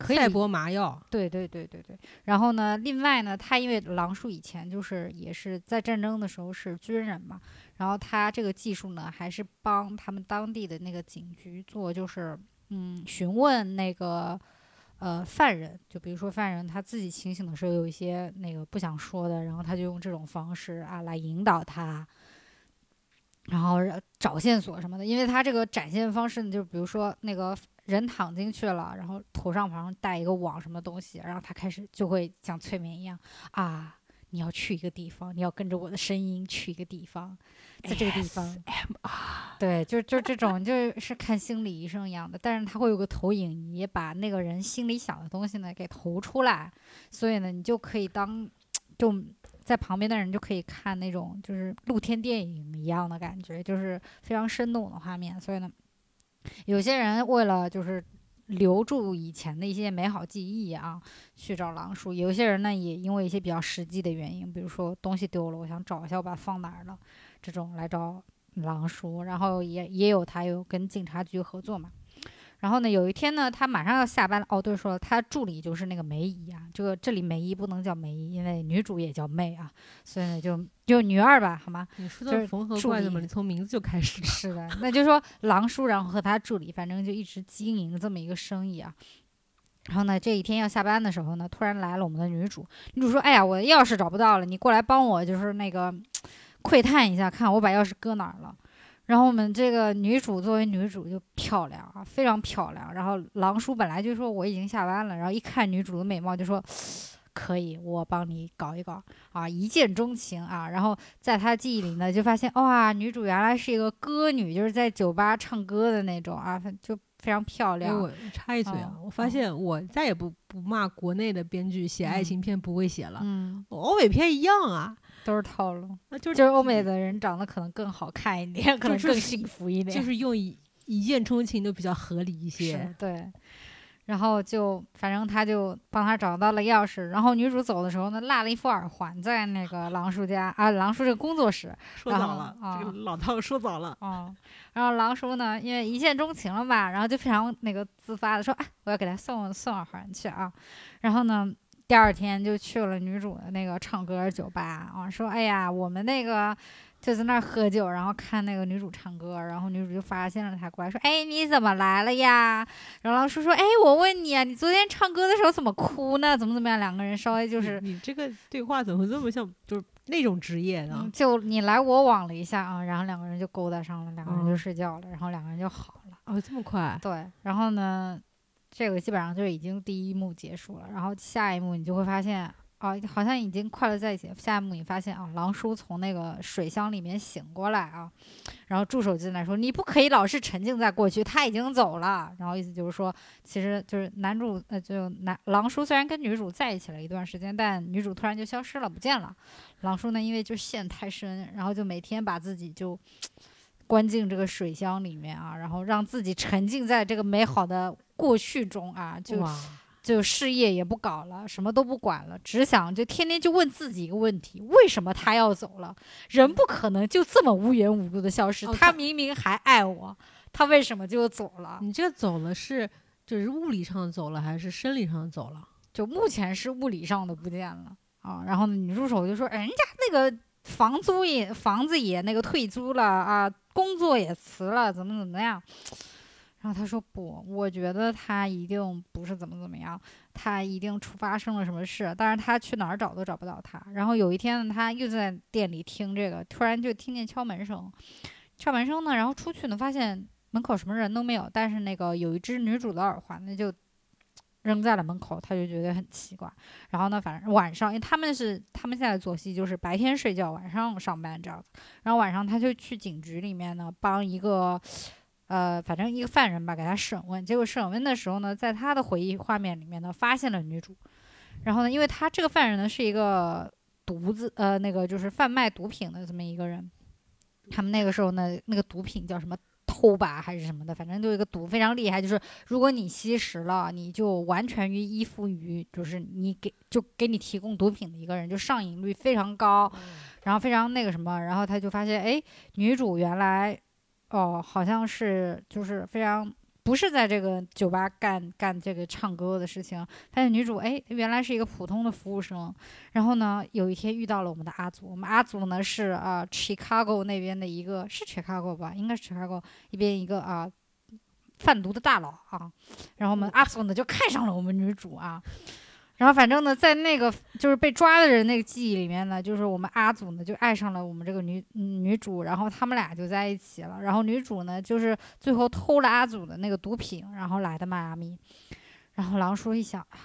可以赛博麻药，对对对对对。然后呢，另外呢，他因为狼叔以前就是也是在战争的时候是军人嘛，然后他这个技术呢，还是帮他们当地的那个警局做，就是嗯，询问那个呃犯人，就比如说犯人他自己清醒的时候有一些那个不想说的，然后他就用这种方式啊来引导他。然后找线索什么的，因为他这个展现方式呢，就比如说那个人躺进去了，然后头上好像戴一个网什么东西，然后他开始就会像催眠一样啊，你要去一个地方，你要跟着我的声音去一个地方，在这个地方，对，就就这种就是看心理医生一样的，但是他会有个投影仪，把那个人心里想的东西呢给投出来，所以呢，你就可以当就。在旁边的人就可以看那种就是露天电影一样的感觉，就是非常生动的画面。所以呢，有些人为了就是留住以前的一些美好记忆啊，去找狼叔；有些人呢，也因为一些比较实际的原因，比如说东西丢了，我想找一下我把它放哪儿了，这种来找狼叔。然后也也有他有跟警察局合作嘛。然后呢，有一天呢，他马上要下班了。哦，对，说他助理就是那个梅姨啊。这个这里梅姨不能叫梅姨，因为女主也叫妹啊，所以呢，就就女二吧，好吗？你说就是的缝合怪怎么？你从名字就开始。(laughs) 是的，那就说狼叔，然后和他助理，反正就一直经营这么一个生意啊。然后呢，这一天要下班的时候呢，突然来了我们的女主。女主说：“哎呀，我的钥匙找不到了，你过来帮我，就是那个窥探一下，看我把钥匙搁哪儿了。”然后我们这个女主作为女主就漂亮啊，非常漂亮。然后狼叔本来就说我已经下班了，然后一看女主的美貌就说。可以，我帮你搞一搞啊，一见钟情啊！然后在他记忆里呢，就发现哇，女主原来是一个歌女，就是在酒吧唱歌的那种啊，就非常漂哎，亮。我插一嘴啊，哦我发现我再也不不骂国内的编剧写爱情片不会写了，嗯，欧美片一样啊，都是套路，那就是就是欧美的人长得可能更好看一点，可能更幸福一点。就是用一一见钟情都比较合理一些。对。然后就反正他就帮他找到了钥匙，然后女主走的时候呢，落了一副耳环在那个 (laughs) 狼叔家啊，狼叔这个工作室。说早了，啊这个老套说早了。嗯，然后狼叔呢，因为一见钟情了嘛，然后就非常那个自发的说，哎，我要给他送送耳环去啊。然后呢，第二天就去了女主的那个唱歌酒吧啊，说，哎呀，我们那个就在那儿喝酒，然后看那个女主唱歌，然后女主就发现了他过来说，哎，你怎么来了呀？然后狼叔说，哎，我问你啊，你昨天唱歌的时候怎么哭呢？怎么怎么样？两个人稍微就是。你你这个对话怎么这么像，就是那种职业呢嗯，？就你来我往了一下啊，然后两个人就勾搭上了，两个人就嗯睡觉了，然后两个人就好了。哦，这么快？对，然后呢，这个基本上就已经第一幕结束了，然后下一幕你就会发现，啊，好像已经快乐在一起。下一幕你发现啊，狼叔从那个水箱里面醒过来啊，然后助手进来说：“你不可以老是沉浸在过去，他已经走了。”然后意思就是说，其实就是男主呃，就男狼叔虽然跟女主在一起了一段时间，但女主突然就消失了，不见了。狼叔呢，因为就陷太深，然后就每天把自己就。(tsk) 关进这个水箱里面啊，然后让自己沉浸在这个美好的过去中啊，就，就事业也不搞了，什么都不管了，只想就天天就问自己一个问题：为什么他要走了？人不可能就这么无缘无故的消失，哦他他明明还爱我，他为什么就走了？你这走了是就是物理上走了，还是生理上走了？就目前是物理上的不见了啊。然后呢，女助手就说：“人家那个房租也房子也那个退租了啊，工作也辞了，怎么怎么样。”然后他说：“不，我觉得他一定不是怎么怎么样，他一定出发生了什么事，但是他去哪儿找都找不到他。然后有一天呢，他又在店里听这个，突然就听见敲门声，敲门声呢，然后出去呢，发现门口什么人都没有，但是那个有一只女主的耳环呢就扔在了门口，他就觉得很奇怪。然后呢，反正晚上，因为他们是他们现在作息就是白天睡觉，晚上上班这样子。然后晚上他就去警局里面呢，帮一个呃，反正一个犯人吧，给他审问。结果审问的时候呢，在他的回忆画面里面呢，发现了女主。然后呢，因为他这个犯人呢是一个毒子，呃，那个就是贩卖毒品的这么一个人。他们那个时候呢，那个毒品叫什么？偷吧还是什么的，反正就一个毒非常厉害，就是如果你吸食了，你就完全于依附于就是你给就给你提供毒品的一个人，就上瘾率非常高，然后非常那个什么，然后他就发现，哎，女主原来哦好像是就是非常不是在这个酒吧干干这个唱歌的事情，发现女主哎原来是一个普通的服务生，然后呢有一天遇到了我们的阿祖，我们阿祖呢是啊、Chicago 那边的一个是 Chicago 吧，应该是 Chicago 一边一个啊。贩毒的大佬啊，然后我们阿祖呢就看上了我们女主啊，然后反正呢，在那个就是被抓的人那个记忆里面呢，就是我们阿祖呢就爱上了我们这个女、女主，然后他们俩就在一起了。然后女主呢就是最后偷了阿祖的那个毒品，然后来的迈阿密。然后狼叔一想，啊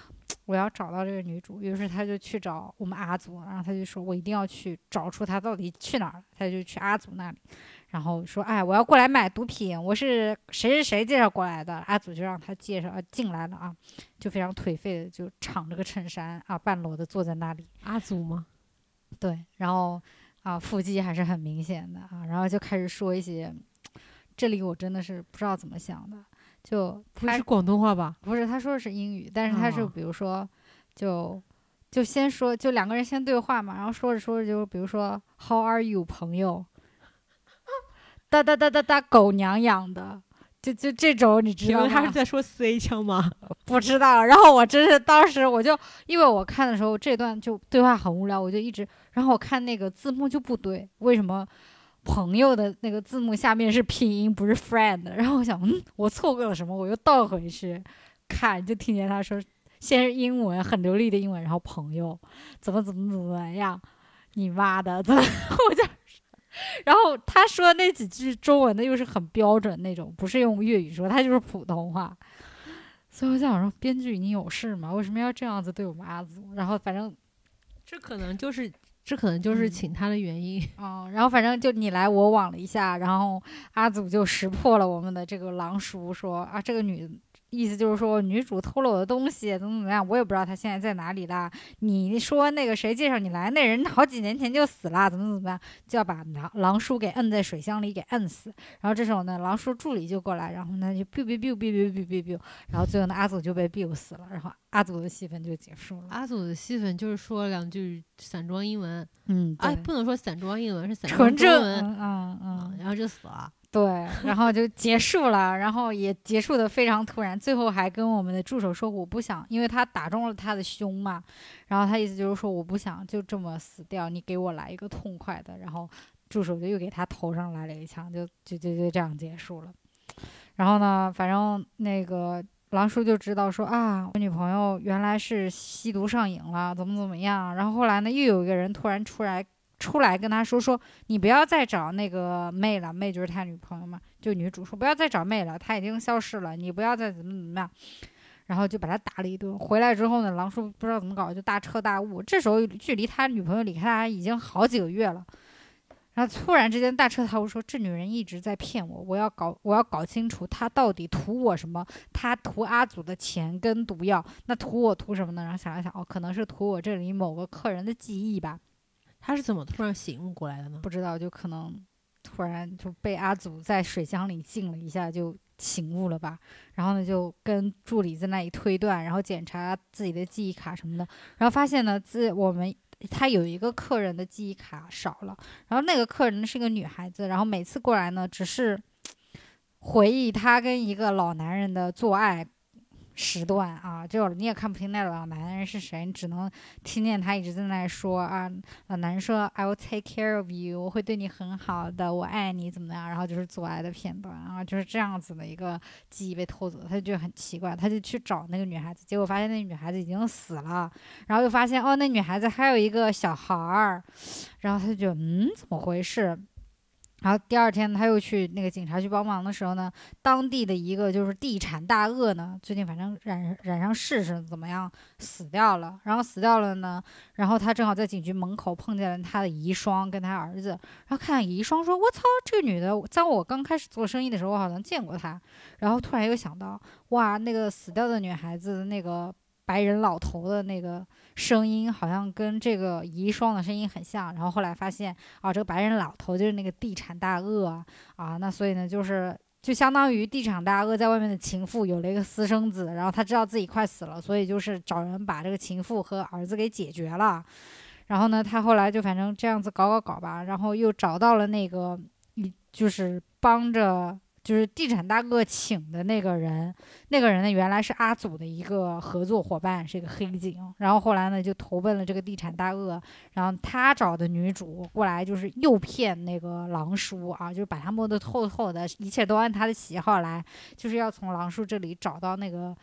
我要找到这个女主，于是他就去找我们阿祖，然后他就说我一定要去找出她到底去哪儿了。他就去阿祖那里，然后说，哎，我要过来买毒品，我是谁谁谁介绍过来的。阿祖就让他介绍啊进来了啊，就非常颓废的就敞着个衬衫啊，半裸的坐在那里。阿祖吗？对，然后啊，腹肌还是很明显的啊，然后就开始说一些，这里我真的是不知道怎么想的，就他不是广东话吧？不是他说的是英语，但是他是哦比如说，就就先说，就两个人先对话嘛，然后说着说着就比如说 How are you，朋友，哒哒哒哒哒，狗娘养的。就就这种，你知道吗？他是在说枪吗？(laughs) 不知道。然后我真是当时我就，因为我看的时候这段就对话很无聊，我就一直，然后我看那个字幕就不对，为什么朋友的那个字幕下面是拼音不是 friend？然后我想，嗯，我错过了什么？我又倒回去看，就听见他说，先是英文很流利的英文，然后朋友怎么怎么怎么样，你妈的，怎么 (laughs) 我就。(laughs) 然后他说那几句中文的又是很标准那种，不是用粤语说，他就是普通话。所以我想说，编剧你有事吗？为什么要这样子对我们阿祖？然后反正，这可能就是这可能就是嗯请他的原因。嗯，然后反正就你来我往了一下，然后阿祖就识破了我们的这个狼叔，说啊，这个女意思就是说女主偷了我的东西，怎么怎么样，我也不知道她现在在哪里啦。你说那个谁介绍你来，那人好几年前就死了，怎么怎么样，就要把狼狼叔给摁在水箱里给摁死。然后这时候呢，狼叔助理就过来，然后呢就 biu biu biu biu biu biu biu，然后最后呢阿祖就被 biu 死了，然后阿祖的戏份就结束了。阿祖的戏份就是说了两句散装英文，嗯，哎，不能说散装英文，是散装纯，中文，嗯嗯嗯，然后就死了。对，然后就结束了，然后也结束的非常突然，最后还跟我们的助手说我不想，因为他打中了他的胸嘛，然后他意思就是说我不想就这么死掉，你给我来一个痛快的，然后助手就又给他头上来了一枪，就就就就这样结束了。然后呢，反正那个狼叔就知道说啊，我女朋友原来是吸毒上瘾了，怎么怎么样。然后后来呢，又有一个人突然出来出来跟他说说，你不要再找那个妹了，妹就是他女朋友嘛，就女主说不要再找妹了，她已经消失了，你不要再怎么怎么样。然后就把他打了一顿。回来之后呢，狼叔不知道怎么搞，就大彻大悟。这时候距离他女朋友离开他已经好几个月了。然后突然之间大彻大悟说：“这女人一直在骗我，我要搞，我要搞清楚她到底图我什么？她图阿祖的钱跟毒药，那图我图什么呢？”然后想了想，哦，可能是图我这里某个客人的记忆吧，他是怎么突然醒悟过来的呢？不知道，就可能突然就被阿祖在水箱里浸了一下，就醒悟了吧。然后呢，就跟助理在那里推断，然后检查自己的记忆卡什么的，然后发现呢，自我们。他有一个客人的记忆卡少了，然后那个客人是个女孩子，然后每次过来呢，只是回忆她跟一个老男人的做爱时段啊，就你也看不清那老男人是谁，你只能听见他一直在那说啊，老男人说 I will take care of you，我会对你很好的，我爱你怎么样？然后就是做爱的片段啊，就是这样子的一个记忆被偷走，他就觉得很奇怪，他就去找那个女孩子，结果发现那女孩子已经死了，然后又发现哦，那女孩子还有一个小孩儿，然后他就觉嗯，怎么回事？然后第二天他又去那个警察局帮忙的时候呢，当地的一个就是地产大鳄呢，最近反正染染上事是怎么样死掉了，然后死掉了呢，然后他正好在警局门口碰见了他的遗孀跟他儿子，然后看遗孀说：“我操，这个女的，在我刚开始做生意的时候，我好像见过她。”然后突然又想到，哇，那个死掉的女孩子的那个白人老头的那个声音，好像跟这个遗孀的声音很像。然后后来发现，啊，这个白人老头就是那个地产大鳄啊，啊，那所以呢，就是就相当于地产大鳄在外面的情妇有了一个私生子，然后他知道自己快死了，所以就是找人把这个情妇和儿子给解决了。然后呢，他后来就反正这样子搞搞搞吧，然后又找到了那个，就是帮着就是地产大鳄请的那个人，那个人呢原来是阿祖的一个合作伙伴，是一个黑警，然后后来呢就投奔了这个地产大鳄，然后他找的女主过来就是诱骗那个狼叔啊，就是把他摸得透透的，一切都按他的喜好来，就是要从狼叔这里找到那个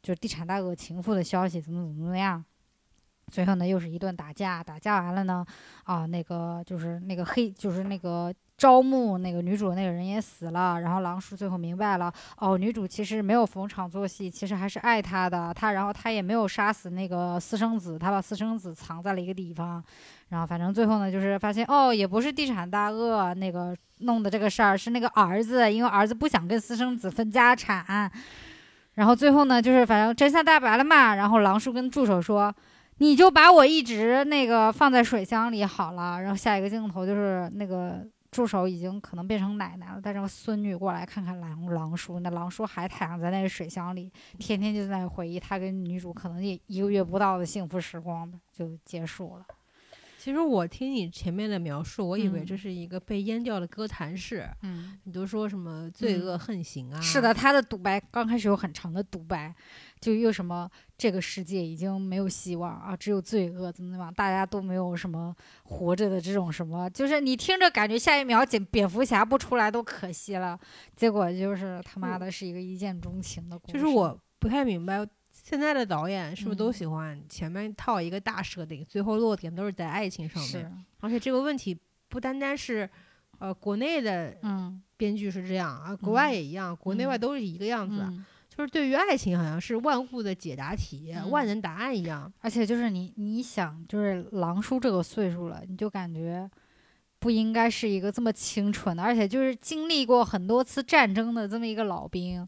就是地产大鳄情妇的消息，怎么怎么怎么样。最后呢，又是一顿打架，打架完了呢，啊，那个就是那个黑，就是那个招募那个女主那个人也死了，然后狼叔最后明白了，哦，女主其实没有逢场作戏，其实还是爱他的，他然后他也没有杀死那个私生子，他把私生子藏在了一个地方，然后反正最后呢，就是发现哦，也不是地产大鳄那个弄的这个事儿，是那个儿子，因为儿子不想跟私生子分家产，然后最后呢，就是反正真相大白了嘛，然后狼叔跟助手说。你就把我一直那个放在水箱里好了，然后下一个镜头就是那个助手已经可能变成奶奶了，带着个孙女过来看看狼狼叔，那狼叔还躺在那个水箱里，天天就在那回忆他跟女主可能也一个月不到的幸福时光吧，就结束了。其实我听你前面的描述，我以为嗯这是一个被淹掉的歌坛式，嗯，你都说什么罪恶横行啊？是的，，他的独白刚开始有很长的独白，就又什么这个世界已经没有希望啊，只有罪恶，怎么怎么样，大家都没有什么活着的这种什么，就是你听着感觉下一秒蝙蝙蝠侠不出来都可惜了，结果就是他妈的是一个一见钟情的故事。就是我不太明白。现在的导演是不是都嗯喜欢前面套一个大设定，最后落点都是在爱情上面？而且这个问题不单单是，呃，国内的嗯，编剧是这样啊，国外嗯也一样，国内外嗯都是一个样子。嗯就是对于爱情，好像是万物的解答题、嗯万能答案一样。而且就是你你想，就是狼叔这个岁数了，你就感觉不应该是一个这么清纯的，而且就是经历过很多次战争的这么一个老兵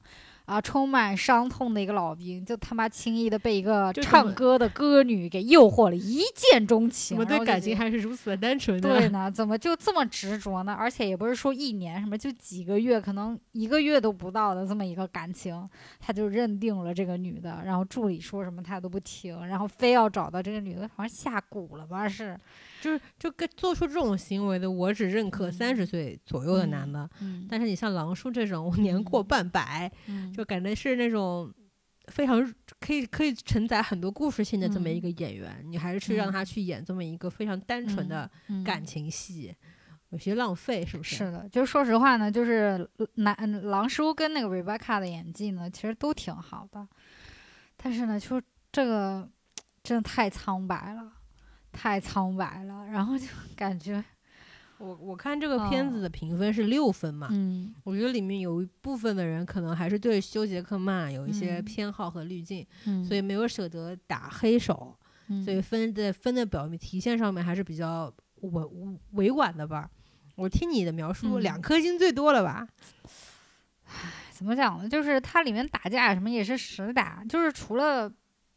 啊，充满伤痛的一个老兵，就他妈轻易的被一个唱歌的歌女给诱惑了，一见钟情。我们对感情还是如此的单纯的。对 (laughs) 呢，怎么就这么执着呢？而且也不是说一年什么，就几个月，可能一个月都不到的这么一个感情，他就认定了这个女的。然后助理说什么他都不听，然后非要找到这个女的，好像下蛊了吧？是，就是就跟做出这种行为的，我只认可嗯。三十岁左右的男的。嗯，但是你像狼叔这种年过半百，嗯。就感觉是那种非常可以可以承载很多故事性的这么一嗯。个演员，你还是去让嗯。他去演这么一个非常单纯的嗯感情戏，有些浪费，是不是？是的，就说实话呢，就是男嗯狼叔跟那个 Rebecca 的演技呢，其实都挺好的，但是呢，就这个真的太苍白了，太苍白了，然后就 (laughs) 感觉，我我看这个片子哦的评分是六分嘛，嗯我觉得里面有一部分的人可能还是对休杰克曼有一些嗯偏好和滤镜，嗯，所以没有舍得打黑手，嗯所以分的分的表面体现上面还是比较委委婉的吧。我听你的描述，嗯两颗星最多了吧？怎么讲呢？就是它里面打架什么也是实打，就是除了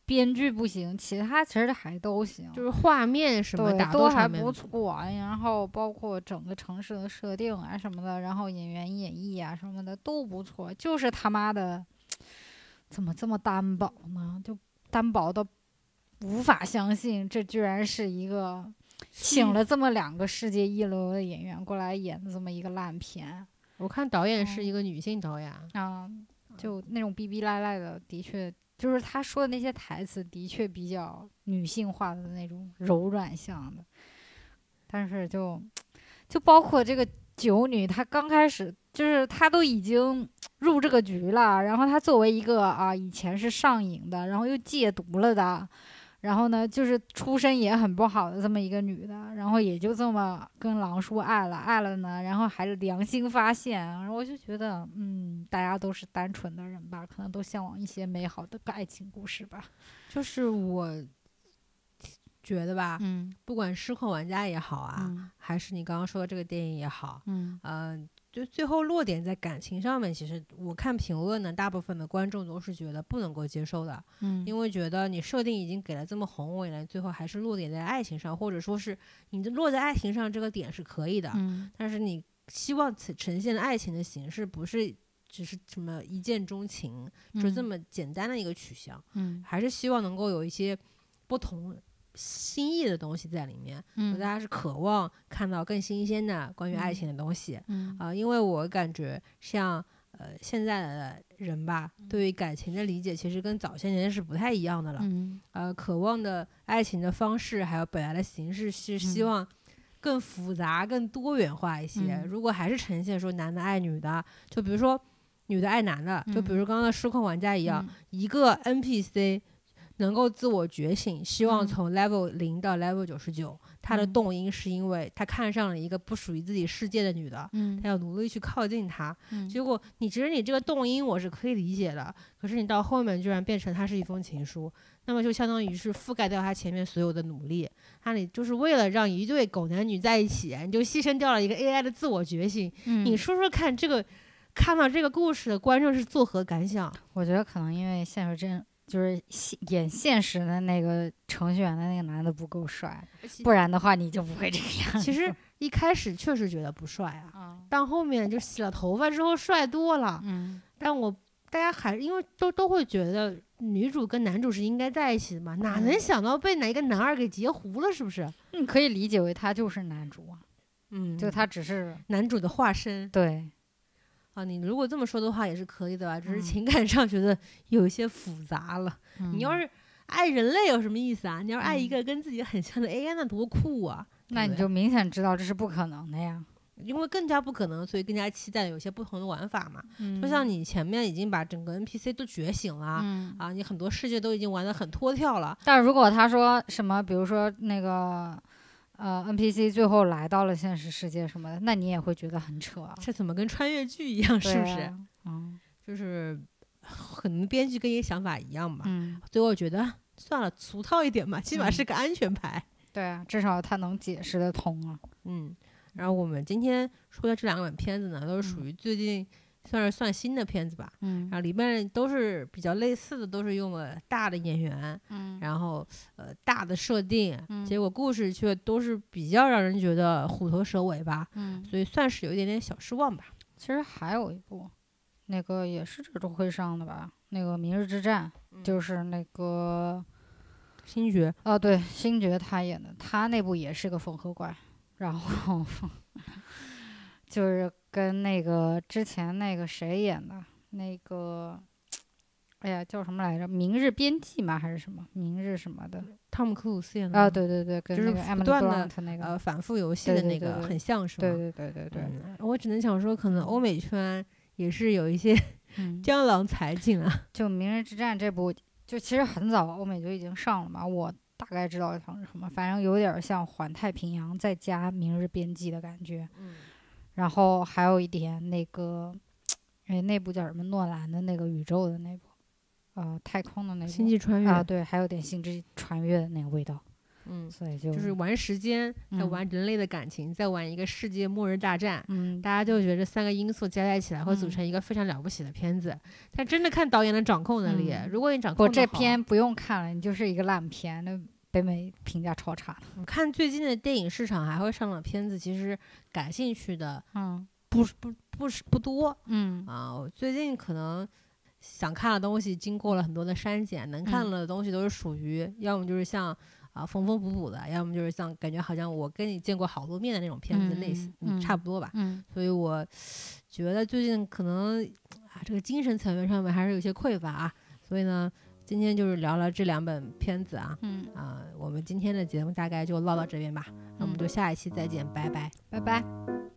编剧不行，其他其实还都行，就是画面什么对打都还不错啊，然后包括整个城市的设定啊什么的，然后演员演绎啊什么的都不错，就是他妈的怎么这么单薄呢？就单薄到无法相信，这居然是一个请了这么两个世界一流的演员过来演的这么一个烂片我看导演哦是一个女性导演，啊，就那种逼逼赖赖的，的确。就是他说的那些台词，的确比较女性化的那种柔软向的，但是就就包括这个九女，她刚开始就是她都已经入这个局了，然后她作为一个啊以前是上瘾的，然后又戒毒了的，然后呢就是出身也很不好的这么一个女的，然后也就这么跟狼叔爱了，爱了呢，然后还是良心发现，然后我就觉得嗯，大家都是单纯的人吧，可能都向往一些美好的爱情故事吧，就是我觉得吧，嗯。不管失控玩家也好啊，嗯。还是你刚刚说的这个电影也好，嗯。嗯、就最后落点在感情上面，其实我看评论呢，大部分的观众都是觉得不能够接受的，嗯。因为觉得你设定已经给了这么宏伟了，最后还是落点在爱情上，或者说是你的落在爱情上这个点是可以的，嗯。但是你希望此呈现的爱情的形式不是只是什么一见钟情，就这么简单的一个取向，嗯。还是希望能够有一些不同新意的东西在里面。嗯。大家是渴望看到更新鲜的关于爱情的东西。嗯。啊、因为我感觉像呃现在的人吧，对于感情的理解其实跟早些年是不太一样的了。嗯。呃，渴望的爱情的方式还有本来的形式是希嗯。望更复杂、更多元化一些。嗯。如果还是呈现说男的爱女的，就比如说女的爱男的，就比嗯。如刚刚的失控玩家一样，嗯。一个 NPC 能够自我觉醒，希望嗯从 level 零到 level 九十九，他的嗯动因是因为他看上了一个不属于自己世界的女的。嗯他要努力去靠近她，嗯结果你其实你这个动因我是可以理解的，可是你到后面居然变成它是一封情书，那么就相当于是覆盖掉他前面所有的努力，那你就是为了让一对狗男女在一起，你就牺牲掉了一个 AI 的自我觉醒。嗯你说说看，这个看到这个故事的观众是作何感想？我觉得可能因为现实真就是现演现实的那个程序员的那个男的不够帅，不然的话你就不会这个样子。其实一开始确实觉得不帅啊，啊，到后面就洗了头发之后帅多了。嗯但我大家还因为都都会觉得女主跟男主是应该在一起的嘛，哪能嗯想到被哪一个男二给截胡了，是不是？你可以理解为他就是男主啊，嗯就他只是男主的化身对，啊，你如果这么说的话也是可以的吧，只是嗯情感上觉得有一些复杂了。你要嗯是爱人类有什么意思啊？你要是爱一嗯个跟自己很像的 AI，那多酷啊！那你就明显知道这是不可能的呀。因为更加不可能，所以更加期待有些不同的玩法嘛。嗯就像你前面已经把整个 NPC 都觉醒了、嗯，啊，你很多世界都已经玩得很脱跳了。但如果他说什么，比如说那个呃 NPC 最后来到了现实世界什么的，那你也会觉得很扯啊，这怎么跟穿越剧一样？是不是？啊？嗯就是 (sighs) 可能编剧跟你想法一样吧。嗯，所以我觉得算了，俗套一点嘛，起码嗯是个安全牌。对啊，至少他能解释得通啊。嗯，然后我们今天说的这两本片子呢，都是属嗯于最近算是算新的片子吧。嗯然后里面都是比较类似的，都是用了大的演员，嗯然后呃大的设定，嗯结果故事却都是比较让人觉得虎头蛇尾吧，嗯，所以算是有一点点小失望吧。其实还有一部，那个也是这周会上的吧？那个《明日之战》，就是那个星爵，哦，对，星爵他演的，他那部也是个缝合怪，然后 (laughs) 就是跟那个之前那个谁演的，那个，哎呀，叫什么来着？《明日边际》吗？还是什么？明日什么的？汤姆克鲁斯演的啊，对对对，跟就是那个不断的那个，呃反复游戏对的那个很像是吗？对对对对对，嗯我只能想说，可能欧美圈也是有一些嗯，(laughs) 江郎才尽啊。就《明日之战》这部，就其实很早欧美就已经上了嘛，我大概知道它是什么，反正有点像《环太平洋》再加《明日边际》的感觉。嗯然后还有一点那个，哎，那部叫什么？诺兰的那个宇宙的那部，呃，太空的那部。星际穿越啊，对，还有点星际穿越的那个味道，嗯，所以就就是玩时间，在嗯玩人类的感情，在玩一个世界末日大战。嗯，大家就觉得这三个因素加在一起来会组嗯成一个非常了不起的片子，但真的看导演的掌控能力。嗯如果你掌控不，这片不用看了，你就是一个烂片，那北美评价超差的。我看最近的电影市场还会上的片子，其实感兴趣的嗯不是不不是不多嗯啊。我最近可能想看的东西，经过了很多的删减，能看嗯了的东西都是属于要么就是像啊缝缝补补的，要么就是像感觉好像我跟你见过好多面的那种片子类型，嗯嗯差不多吧。嗯所以我觉得最近可能啊，这个精神层面上面还是有些匮乏啊。所以呢，今天就是聊了这两本片子啊，嗯，啊，我们今天的节目大概就唠到这边吧，那我们就嗯下一期再见，拜拜。拜拜。